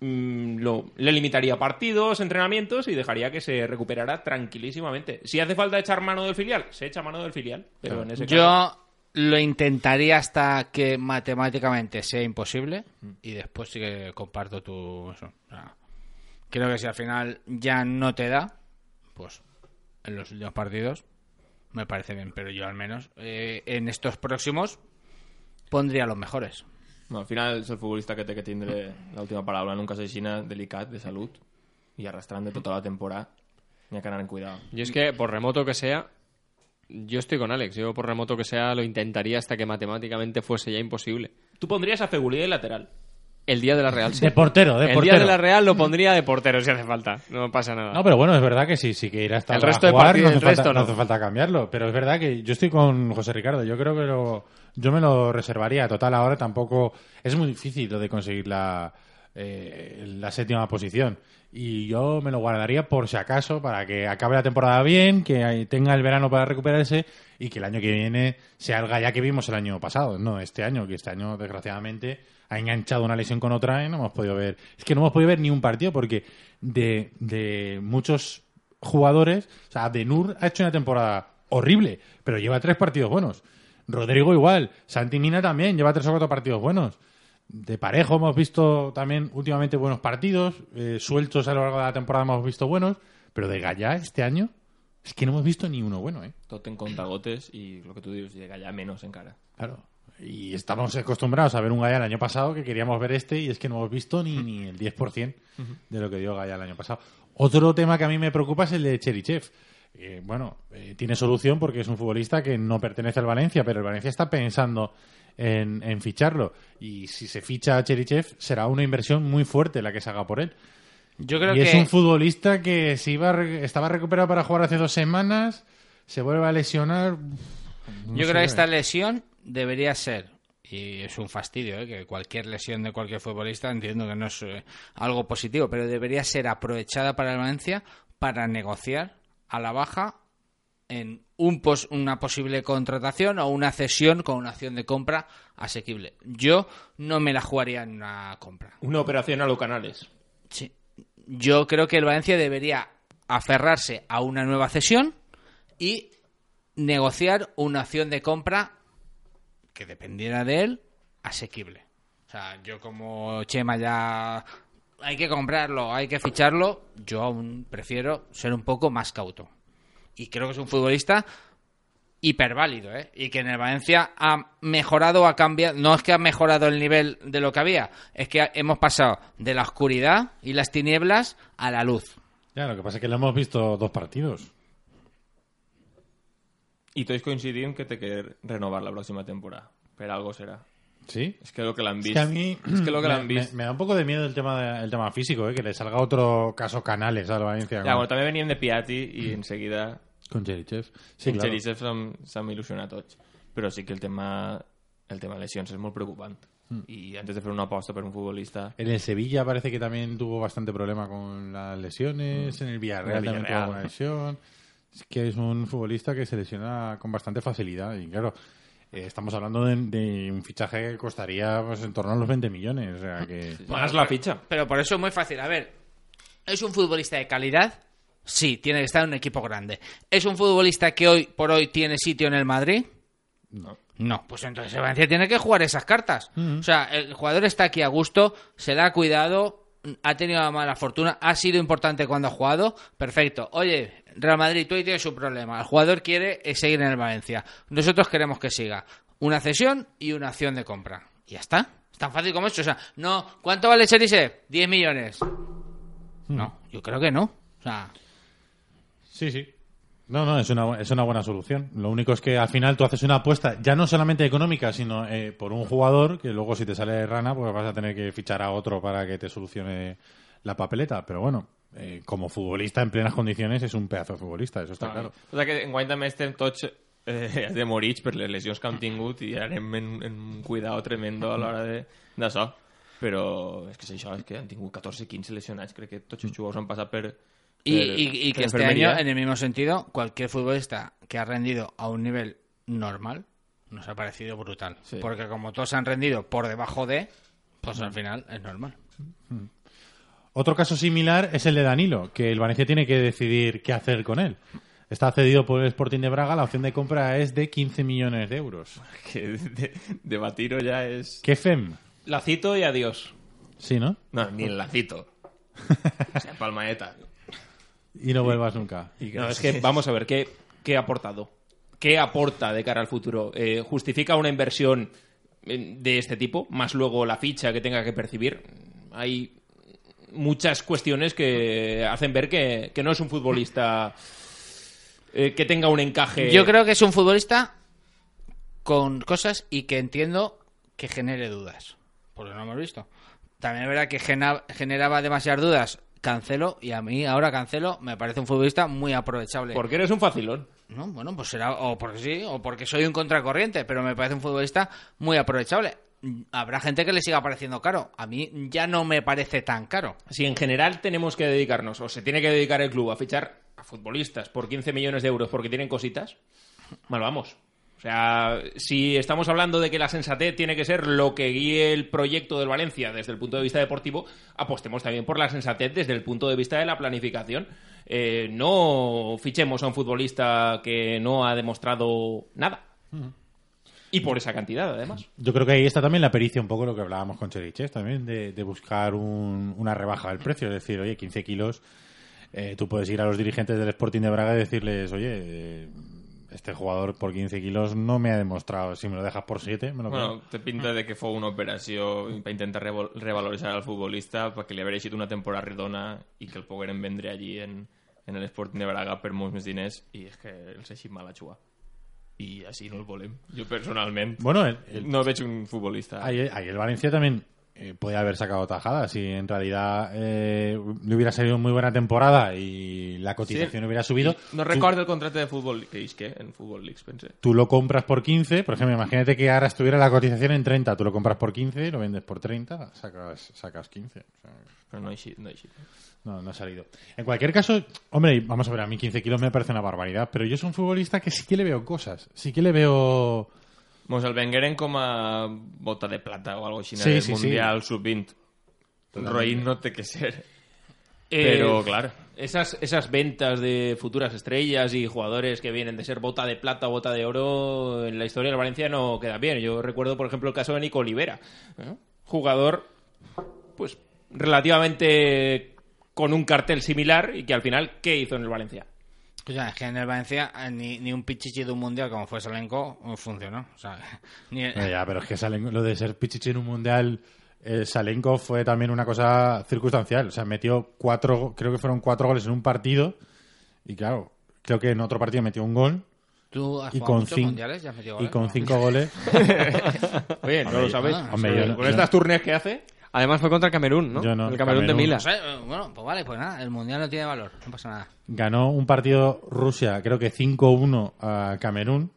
mm, lo- le limitaría partidos, entrenamientos y dejaría que se recuperara tranquilísimamente. Si hace falta echar mano del filial, se echa mano del filial. Pero en ese caso. Yo lo intentaría hasta que matemáticamente sea imposible y después sí que comparto tu eso. Creo que si al final ya no te da, pues en los últimos partidos me parece bien, pero yo al menos eh, en estos próximos pondría los mejores. No, al final és el futbolista que té que tindre l'última paraula en un cas així delicat de salut i arrastrant de tota la temporada n'hi ha que anar en cuidado. Y es que, por remoto que sea, yo estoy con Alex. Yo, por remoto que sea, lo intentaría hasta que matemáticamente fuese ya imposible. Tú pondrías a Fegulí de lateral. El día de la Real, sí. De portero, de el portero. día de la Real lo pondría de portero si hace falta. No pasa nada. No, pero bueno, es verdad que sí, sí que irá hasta El resto de jugar, partidos, no, hace el resto falta, no. no hace falta cambiarlo. Pero es verdad que yo estoy con José Ricardo. Yo creo que lo, yo me lo reservaría. Total, ahora tampoco es muy difícil lo de conseguir la, eh, la séptima posición. Y yo me lo guardaría por si acaso, para que acabe la temporada bien, que tenga el verano para recuperarse y que el año que viene sea el ya que vimos el año pasado, no este año, que este año desgraciadamente ha enganchado una lesión con otra y no hemos podido ver. Es que no hemos podido ver ni un partido porque de, de muchos jugadores, o sea, Benur ha hecho una temporada horrible, pero lleva tres partidos buenos. Rodrigo igual, Santi Mina también lleva tres o cuatro partidos buenos. De parejo hemos visto también últimamente buenos partidos, eh, sueltos a lo largo de la temporada hemos visto buenos, pero de Gallá este año es que no hemos visto ni uno bueno, ¿eh? Toten contagotes y lo que tú dices, llega ya menos en cara. Claro. Y estamos acostumbrados a ver un Gaya el año pasado que queríamos ver este y es que no hemos visto ni, ni el 10% de lo que dio Gaya el año pasado. Otro tema que a mí me preocupa es el de Cherichev. Eh, bueno, eh, tiene solución porque es un futbolista que no pertenece al Valencia, pero el Valencia está pensando en, en ficharlo. Y si se ficha a Cherichev, será una inversión muy fuerte la que se haga por él. Yo creo y que es un futbolista que se iba estaba recuperado para jugar hace dos semanas, se vuelve a lesionar. no Yo creo que esta lesión debería ser, y es un fastidio, ¿eh? que cualquier lesión de cualquier futbolista entiendo que no es eh, algo positivo, pero debería ser aprovechada para el Valencia para negociar a la baja en un pos- una posible contratación o una cesión con una acción de compra asequible. Yo no me la jugaría en una compra. Una operación a los canales. Sí. Yo creo que el Valencia debería aferrarse a una nueva cesión y negociar una acción de compra que dependiera de él asequible. O sea, yo como Chema ya hay que comprarlo, hay que ficharlo, yo aún prefiero ser un poco más cauto. Y creo que es un futbolista hiperválido, ¿eh? Y que en el Valencia ha mejorado, ha cambiado. No es que ha mejorado el nivel de lo que había, es que hemos pasado de la oscuridad y las tinieblas a la luz. Ya, lo que pasa es que lo hemos visto dos partidos. Y todos coincidim que té que renovar la próxima temporada. Per algo serà. ¿Sí? És que lo que l'han Es vist... que a mí És que lo que me, l'han vist... me- me da un poco de miedo el tema, de- el tema físico, ¿eh? que le salga otro caso Canales al Valencia Ja, con, bueno, també venien de Piatti i en seguida con Cherichev. sí, Sí, claro. Cherisev s'han s'han il·lusionat tots. Però sí que el tema, el tema lesions és molt preocupant. Mm. I antes de fer una aposta per un futbolista... En el Sevilla parece que también tuvo bastante problema con las lesiones. En el Villarreal, En el también tuvo Villarreal. alguna lesión. Es que es un futbolista que se lesiona con bastante facilidad. Y claro, eh, estamos hablando de, de un fichaje que costaría pues, en torno a los 20 millones. O sea que. Más la ficha. Pero por eso es muy fácil. A ver, ¿es un futbolista de calidad? Sí, tiene que estar en un equipo grande. ¿Es un futbolista que hoy por hoy tiene sitio en el Madrid? No. No, pues entonces Valencia tiene que jugar esas cartas. Mm. O sea, el jugador está aquí a gusto, se le ha cuidado, ha tenido la mala fortuna, ha sido importante cuando ha jugado. Perfecto. Oye, Real Madrid, tú ahí tienes un problema. El jugador quiere eh, seguir en el Valencia. Nosotros queremos que siga. Una cesión y una acción de compra. Y ya está. Es tan fácil como eso. O sea, no. ¿Cuánto vale Cherise? 10 millones. No, yo creo que no. O sea, Sí, sí. No, no, es una, es una buena solución. Lo único es que al final tú haces una apuesta, ya no solamente económica, sino eh, por un jugador que luego si te sale rana, pues vas a tener que fichar a otro para que te solucione la papeleta. Pero bueno, eh, como futbolista en plenas condiciones es un pedazo de futbolista, eso está claro. O sigui que enguany també estem tots eh, demorits per les lesions que han tingut i anem en, en un cuidado tremendo a l'hora de- d'això. Però és que és això, és que han tingut 14-15 lesionats. Crec que tots els jugadors han passat per... Y, que este enfermería. año, en el mismo sentido, cualquier futbolista que ha rendido a un nivel normal nos ha parecido brutal. Sí. Porque como todos han rendido por debajo de, pues al final es normal. Otro caso similar es el de Danilo, que el Valencia tiene que decidir qué hacer con él. Está cedido por el Sporting de Braga, la opción de compra es de 15 millones de euros. Que de, debatir-ho ja és... ¿Qué FEM? La cito y adiós. Sí, ¿no? No, ni en la cito. o sea, palmaeta. Y no vuelvas nunca. No, es que vamos a ver, ¿qué, qué ha aportado? ¿Qué aporta de cara al futuro? Eh, ¿Justifica una inversión eh, de este tipo? Más luego la ficha que tenga que percibir. Hay muchas cuestiones que hacen ver que, que no es un futbolista eh, que tenga un encaje. Yo creo que es un futbolista con cosas y que entiendo que genere dudas. Porque no lo hemos visto. También es verdad que generaba demasiadas dudas Cancelo y a mí ahora Cancelo me parece un futbolista muy aprovechable. Porque eres un facilón. No, bueno, pues será o porque sí o porque soy un contracorriente, pero me parece un futbolista muy aprovechable. Habrá gente que le siga pareciendo caro. A mí ya no me parece tan caro. Si en general tenemos que dedicarnos, o se tiene que dedicar el club a fichar a futbolistas por 15 millones de euros porque tienen cositas, mal vamos. O sea, si estamos hablando de que la sensatez tiene que ser lo que guíe el proyecto del Valencia desde el punto de vista deportivo, apostemos también por la sensatez desde el punto de vista de la planificación. Eh, no fichemos a un futbolista que no ha demostrado nada. Y por esa cantidad, además. Yo creo que ahí está también la pericia, un poco lo que hablábamos con Cheriches también, de, de buscar un- una rebaja del precio. Es decir, oye, 15 kilos, eh, tú puedes ir a los dirigentes del Sporting de Braga y decirles, oye, eh, este jugador por 15 kilos no me ha demostrado, si me lo dejas por 7, me lo Bueno, quedo". te pinta de que fue una operación para intentar revalorizar al futbolista para que le hagués sido una temporada redona y que el pogueren vendre allí en, en el Sporting de Braga per molts més diners i és que el s'ha mal a jugar. I així no el volem. Jo personalment Bueno, el- el- no veig un futbolista. Ahí, ahí el Valencia también eh, podía haber sacado tajadas. Si en realidad eh, le hubiera salido muy buena temporada y la cotización Sí. hubiera subido. No tú- recordo el contrato de futbol que és que en Futbol Leagues, pense. Tú lo compras por 15, por ejemplo, imagínate que ahora estuviera la cotización en 30, tú lo compras por 15, lo vendes por 30, sacas, sacas 15. O sea, Però no així. No, no, no ha salido. En cualquier caso, hombre, vamos a ver, a mí 15 kilos me parece una barbaridad, pero yo soy un futbolista que sí que le veo cosas, sí que le veo... Mos el vengueren com a bota de plata o algo així Sí, en el sí, sí. Mundial Sub-20. Totalmente. Roïn no té que ser. Eh, Pero, claro. Esas, esas ventas de futuras estrellas y jugadores que vienen de ser bota de plata o bota de oro en la historia del Valencia no quedan bien. Yo recuerdo, por ejemplo, el caso de Nico Olivera. ¿eh? Jugador, pues, relativamente con un cartel similar y que al final, ¿qué hizo en el Valencia? O sea, es que en el Valencia eh, ni, ni un pichichi de un mundial como fue Salenko eh, funcionó. O sea, ni, ya, pero es que Salen- lo de ser pichichi en un mundial, eh, Salenko fue también una cosa circunstancial. O sea, metió cuatro, creo que fueron cuatro goles en un partido y claro, creo que en otro partido metió un gol. Tú has y con muchos cin- mundiales y has metido y con cinco goles. Oye, ¿no lo sabéis? ah, hombre, yo con yo- estas turnes que hace. Además fue contra Camerún, ¿no? Yo no, el Camerún, de. Mila. No sé, eh, bueno, pues vale, pues nada, el mundial no tiene valor, no pasa nada. Ganó un partido Rusia, creo que 5-1 a Camerún.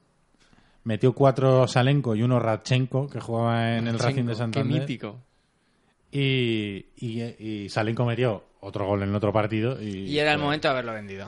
Metió cuatro Salenko y uno Radchenko, que jugaba en el Racing de Qué Santander. mítico. Y, y, y Salenko metió otro gol en otro partido. Y, Y era el joder, momento de haberlo vendido.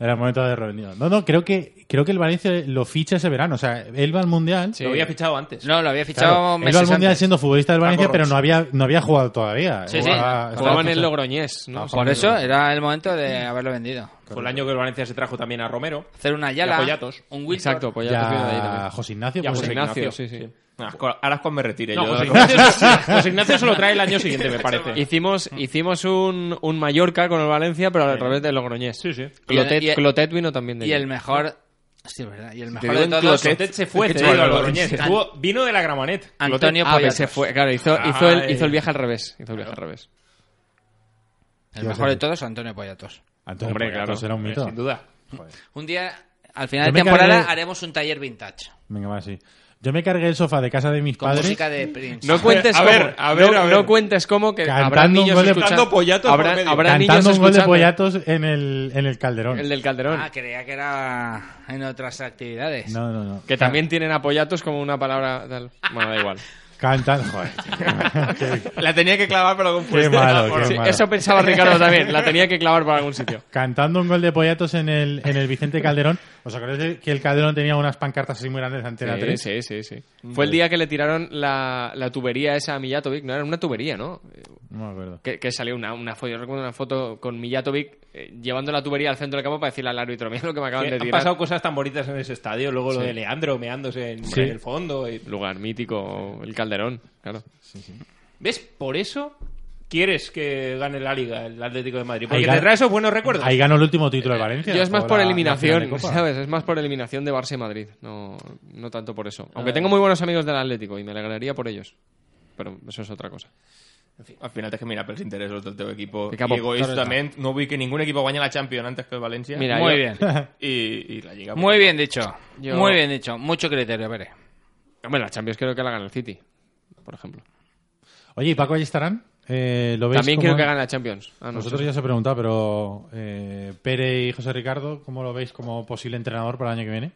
Era el momento de haberlo vendido. No, no, creo que, creo que el Valencia lo ficha ese verano. O sea, él va al Mundial. Lo había fichado antes. No, lo había fichado Claro, él meses va al Mundial antes. siendo futbolista del Valencia, pero no había, no había jugado todavía. Sí, sí. Jugaba- Jugaba en el Logroñés, ¿no? Por eso era el momento de haberlo vendido. Fue el año que el Valencia se trajo también a Romero. Hacer una Y Yala, a Poyatos. un Wilton. Exacto, pues Y te de ahí a. José Ignacio. Y a José Ignacio, Ignacio, sí, sí. Co- Ahora es cuando me retire. No, yo. José Ignacio, José Ignacio se lo trae el año siguiente, me parece. Hicimos, hicimos un, un Mallorca con el Valencia, pero al revés del Logroñés. Sí, sí. Clotet, Y el- Clotet vino también de Y allí. el mejor... Sí, verdad. Y el mejor de en todos... Clotet se fue, lo- Logroñés. Estuvo- Vino de la Gramanet. Antonio Ah, Poyatos. se fue, claro, hizo, hizo, el, hizo el viaje al revés. Hizo el viaje al revés. El mejor de todos, Antonio Poyatos. Antonio Hombre, claro. era un mito. Sin duda. Un día, al final Yo de temporada, cargué- haremos un taller vintage. Venga, va, sí. Yo me cargué el sofá de casa de mis Con padres. música de Prince. No cuentes A cómo. ver, a ver, no, a ver. no cuentes cómo que Cantando habrá niños escuchando. Por habrá, medio. habrá niños un gol de escuchando. pollatos en el, en el Calderón. El del Calderón. Ah, creía que era en otras actividades. No, no, no. que también tienen apoyatos como una palabra tal. Bueno, da igual. Cantan. Joder. La tenía que clavar, pero con qué malo, qué Sí, malo. eso pensaba Ricardo también. La tenía que clavar por algún sitio. Cantando un gol de pollatos en el, en el Vicente Calderón. ¿Os acordáis de que el Calderón tenía unas pancartas así muy grandes de Antena 3? Sí, sí, sí, sí. Fue el día que le tiraron la, la tubería esa a Mijatovic. No era una tubería, ¿no? No me acuerdo. Que, que salió una, una foto. Yo recuerdo una foto con Mijatovic eh, llevando la tubería al centro del campo para decirle al árbitro: Mira lo que me acaban Que de han tirar. pasado cosas tan bonitas en ese estadio. Luego lo Sí. de Leandro meándose en, Sí. en el fondo. y- Lugar mítico, el Calderón, claro. ¿Ves? Por eso quieres que gane la Liga el Atlético de Madrid. Ahí Porque te trae esos buenos recuerdos. Ahí ganó el último título de Valencia. Yo es más por eliminación. ¿sabes? Es más por eliminación de Barça y Madrid. No, no tanto por eso. Ah. Aunque tengo muy buenos amigos del Atlético y me alegraría por ellos. Pero eso es otra cosa. Al final tens que mirar pels interessos del teu equipo. Que capo- I egoístament no vull que ningún equipo guanyi la Champions antes que el València. Mira, Muy yo- bien. I, i la Lliga. Muy bien dicho. Yo- Muy bien dicho. Mucho criterio, Pere. Hombre, la Champions creo que la gana el City, por ejemplo. Oye, ¿y Paco ahí estarán? Eh, ¿lo veis También quiero que gane la Champions. Ah, no, Nosotros sí. ya se he preguntado, pero eh, Pere y José Ricardo, ¿cómo lo veis como posible entrenador para el año que viene?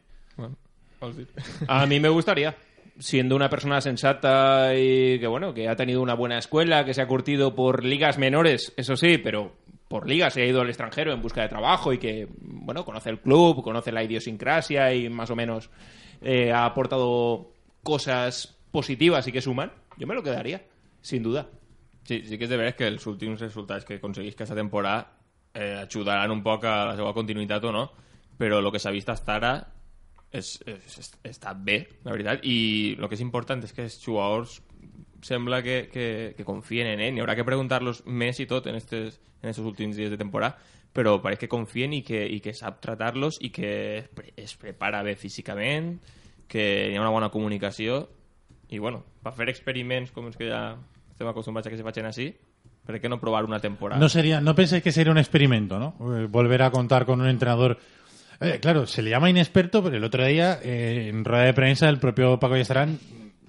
A mí me gustaría. Siendo una persona sensata y que, bueno, que ha tenido una buena escuela, que se ha curtido por ligas menores, eso sí, pero por ligas se ha ido al extranjero en busca de trabajo y que, bueno, conoce el club, conoce la idiosincrasia y más o menos eh, ha aportado cosas positivas y que suman, yo me lo quedaría, sin duda. Sí, sí que és de veres que els últims resultats que aconseguís aquesta temporada eh, ajudaran un poc a la seva continuïtat o no, però el que s'ha vist fins ara és, és, és, està bé, la veritat, i el que és important és que els jugadors sembla que, que, que confien en ell. N'hi haurà que preguntar-los més i tot en estos, en estos últims dies de temporada, però pareix que confien i que, i que sap tratar-los i que es, pre es prepara bé físicament, que hi ha una bona comunicació i, bueno, per fer experiments com els que ja estem acostumbrats a que se facin així, per què no provar una temporada? No sería, no pensáis que sería un experimento, ¿no? Eh, Volver a contar con un entrenador. Eh, claro, se le llama inexperto, pero el otro día, eh, en rueda de prensa, el propio Paco Yestarán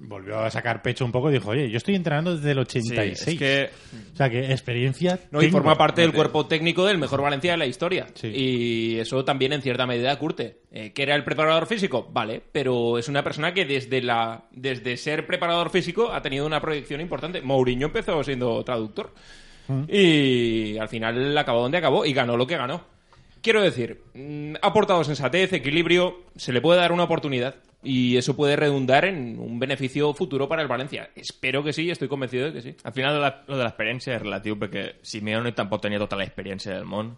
volvió a sacar pecho un poco y dijo, oye, yo estoy entrenando desde el 86. Sí, es que- O sea, que experiencia No, y forma parte del cuerpo técnico del mejor Valencia de la historia. Y eso también en cierta medida curte. Eh, ¿Que era el preparador físico? Vale, pero es una persona que desde, la, desde ser preparador físico ha tenido una proyección importante. Mourinho empezó siendo traductor. Y al final acabó donde acabó y ganó lo que ganó. Quiero decir, mm, ha aportado sensatez, equilibrio, se le puede dar una oportunidad y eso puede redundar en un beneficio futuro para el Valencia. Espero que sí, estoy convencido de que sí. Al final, lo de l'experiència és relatiu perquè Simeone tampoc tenia tota l'experiència del món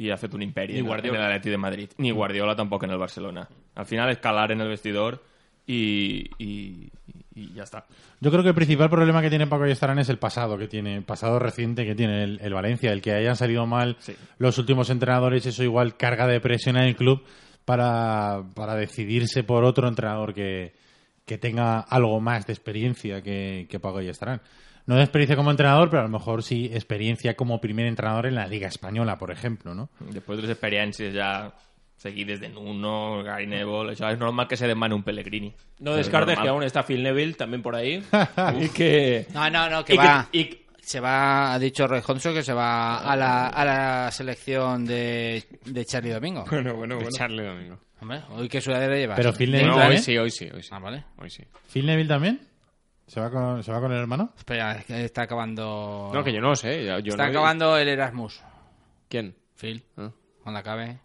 i ha fet un imperi Ni en, Guardiola. l'Atleti de Madrid. Ni Guardiola tampoc en el Barcelona. Al final és calar en el vestidor i, i, i ja està. Yo creo que el principal problema que tiene Paco Yestarán es el pasado que tiene, pasado reciente que tiene el, el Valencia, el que hayan salido mal los últimos entrenadores, eso igual carga de presión en el club para, para decidirse por otro entrenador que, que tenga algo más de experiencia que, que Paco Yestarán. No de experiencia como entrenador, pero a lo mejor sí experiencia como primer entrenador en la Liga Española, por ejemplo, ¿no? Després de les experiències ja seguides de Nuno, Gary Neville, això és normal que se demane un Pellegrini. No És descartes normal. que aún está Phil Neville también por ahí. y que... No, no, no, que y va. y- Se va, ha dicho Roy Hodgson que se va a la, a la selección de, de Charlie Domingo. Bueno, bueno, bueno. Charlie Domingo. Hombre, hoy qué sudadera llevas. Pero Phil Neville No, también. hoy sí, hoy sí, hoy sí. Ah, vale. Hoy sí. ¿Phil Neville también? ¿Se va con, ¿se va con el hermano? Espera, es que está acabando. No, que yo no sé. Yo está no- acabando el Erasmus. ¿Quién? Phil. Ah. Cuando acabe.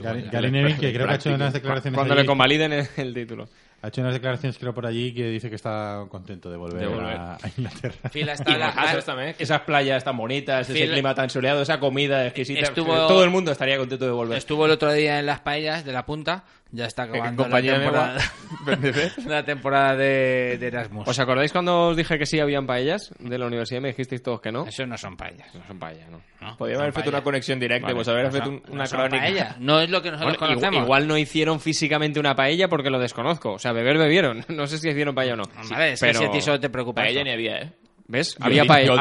Gary, Gary Neville, que creo que ha hecho unas declaraciones Cuando allí- le convaliden el, el título. Ha hecho unas declaraciones, creo, por allí que dice que está contento de volver, De volver. A, a Inglaterra. Phil Y está la- también, esas playas tan bonitas, ese Phil- clima tan soleado, esa comida exquisita. Estuvo- Todo el mundo estaría contento de volver. Estuvo el otro día en las paellas de la punta. Ya está acabando la temporada, la temporada de, de Erasmus. ¿Os acordáis cuando os dije que sí habían paellas de la universidad y me dijisteis todos que no? Eso no son paellas. No son paellas, ¿no. Podríem haver fet una connexió directa, Vale. pues No son- un, no una son crònica. paellas. No es lo que nosotros Bueno, conocemos. igual no hicieron físicamente una paella porque lo desconozco. O sea, beber bebieron. No sé si hicieron paella o no. Vale, que Pero- si a ti solo te preocupa Paella esto. ni había, ¿eh? ¿Ves? Yo había di- paella. yo di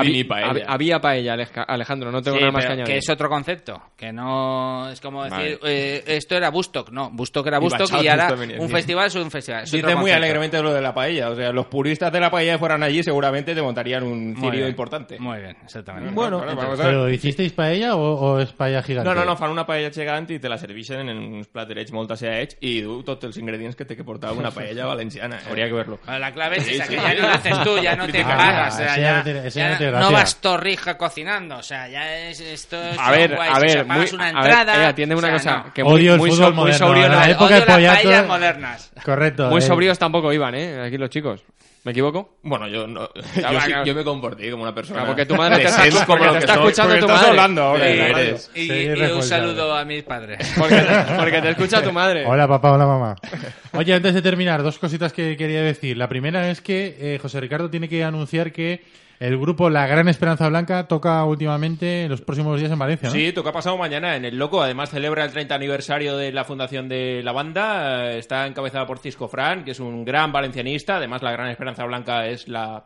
había, paella. había Alejandro. No tengo Sí, nada más que añadir. que es otro concepto, que no es como decir, Vale. eh, esto era Bustock, no, Bustock era Y Bustock y, Bachados ahora un festival es un festival. es Dice muy alegremente lo de la paella. O sea, los puristas de la paella fueran allí seguramente te montarían un cirio importante. Muy bien, exactamente. Bueno, Entonces- ver. ¿Pero hicisteis paella o, o es paella gigante? No, no, no, fan una paella gegant i te la serveixen en uns platerets molt assaig i du tots els ingredients que té que portar una paella valenciana. Eh? Habría que verlo. Bueno, La clave es esa, que ya no lo haces tú, ya no te pagas, sea, ese ya, ya no ya ya vas torrija cocinando, o sea, ya es esto es A ver, guay, a ver, muy, una a ver, entrada, eh, atiende una o sea, cosa no. que muy, Odio el muy, fútbol so- muy moderno. sobrio en no- la Odio época de las paellas modernas. Correcto. muy eh, sobrios tampoco iban, ¿eh? Aquí los chicos. ¿Me equivoco? Bueno, yo, no, yo, sí- yo me comporté como una persona porque tu madre te está- porque como te lo está soy. escuchando Porque tu estás madre. hablando eres. Y, Sí, y un responsable. saludo a mis padres. Porque, porque te escucha tu madre. Hola papá, hola mamá. Oye, antes de terminar, dos cositas que quería decir. La primera es que eh, José Ricardo tiene que anunciar que el grupo La Gran Esperanza Blanca toca últimamente en los próximos días en Valencia, ¿no? Sí, toca pasado mañana en El Loco. Además, celebra el 30 aniversario de la fundación de la banda. Está encabezada por Cisco Fran, que es un gran valencianista. Además, La Gran Esperanza Blanca es la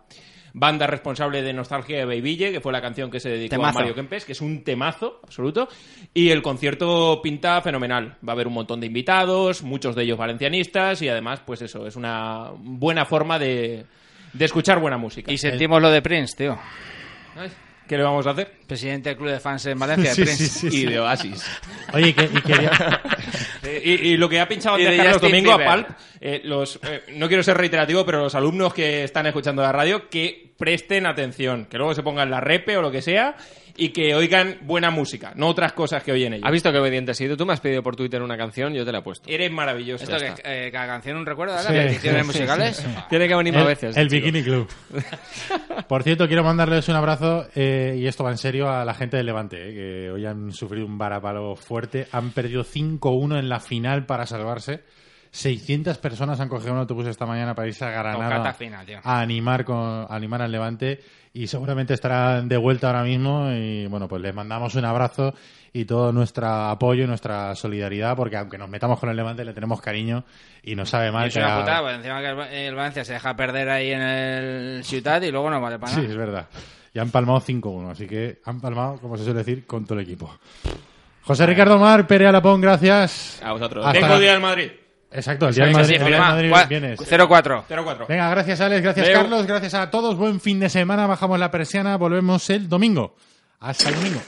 banda responsable de Nostalgia de Beiville, que fue la canción que se dedicó Temazo. a Mario Kempes, que es un temazo absoluto. Y el concierto pinta fenomenal. Va a haber un montón de invitados, muchos de ellos valencianistas. Y además, pues eso, es una buena forma de de escuchar buena música. Y sentimos lo de Prince, tío. ¿Qué le vamos a hacer? Presidente del club de fans en Valencia, de Sí, Prince. sí, sí, y de Oasis. Oye, que, y quería... Eh, y, y lo que ha pinchado antes Carlos Domingo a Bieber. Palp, eh, los, eh, no quiero ser reiterativo, pero los alumnos que están escuchando la radio, que presten atención, que luego se pongan la repe o lo que sea y que oigan buena música, no otras cosas que oyen ellos. ¿Has visto qué obediente has sido? Tú me has pedido por Twitter una canción, yo te la he puesto. Eres maravilloso. Esto que eh, cada canción un recuerdo de Sí, las repeticiones sí, musicales. sí, sí. Tiene que venir el, más veces. el chico. Bikini Club. Por cierto, quiero mandarles un abrazo, eh, y esto va en serio, a la gente del Levante, eh, que hoy han sufrido un varapalo fuerte. Han perdido 5-1 en la final para salvarse. 600 personas han cogido un autobús esta mañana para irse a Granada final, a animar, con, a animar al Levante y seguramente estarán de vuelta ahora mismo y bueno, pues les mandamos un abrazo y todo nuestro apoyo y nuestra solidaridad porque aunque nos metamos con el Levante le tenemos cariño y nos sabe Y mal es que una putada, porque encima que el, Valencia se deja perder ahí en el Ciutat y luego no vale para Sí, nada. es verdad. Y han palmado 5-1, así que han palmado, como se suele decir, con todo el equipo. José Ricardo Mar, Pere Alapón, gracias. A vosotros. Hasta Tengo día del Madrid. Exacto, el día Venga, Madrid, firma. Madrid Gua- vienes. 0-4. 0-4. Venga, gracias Alex, gracias Leo. Carlos, gracias a todos. Buen fin de semana, bajamos la persiana, volvemos el domingo. Hasta el domingo.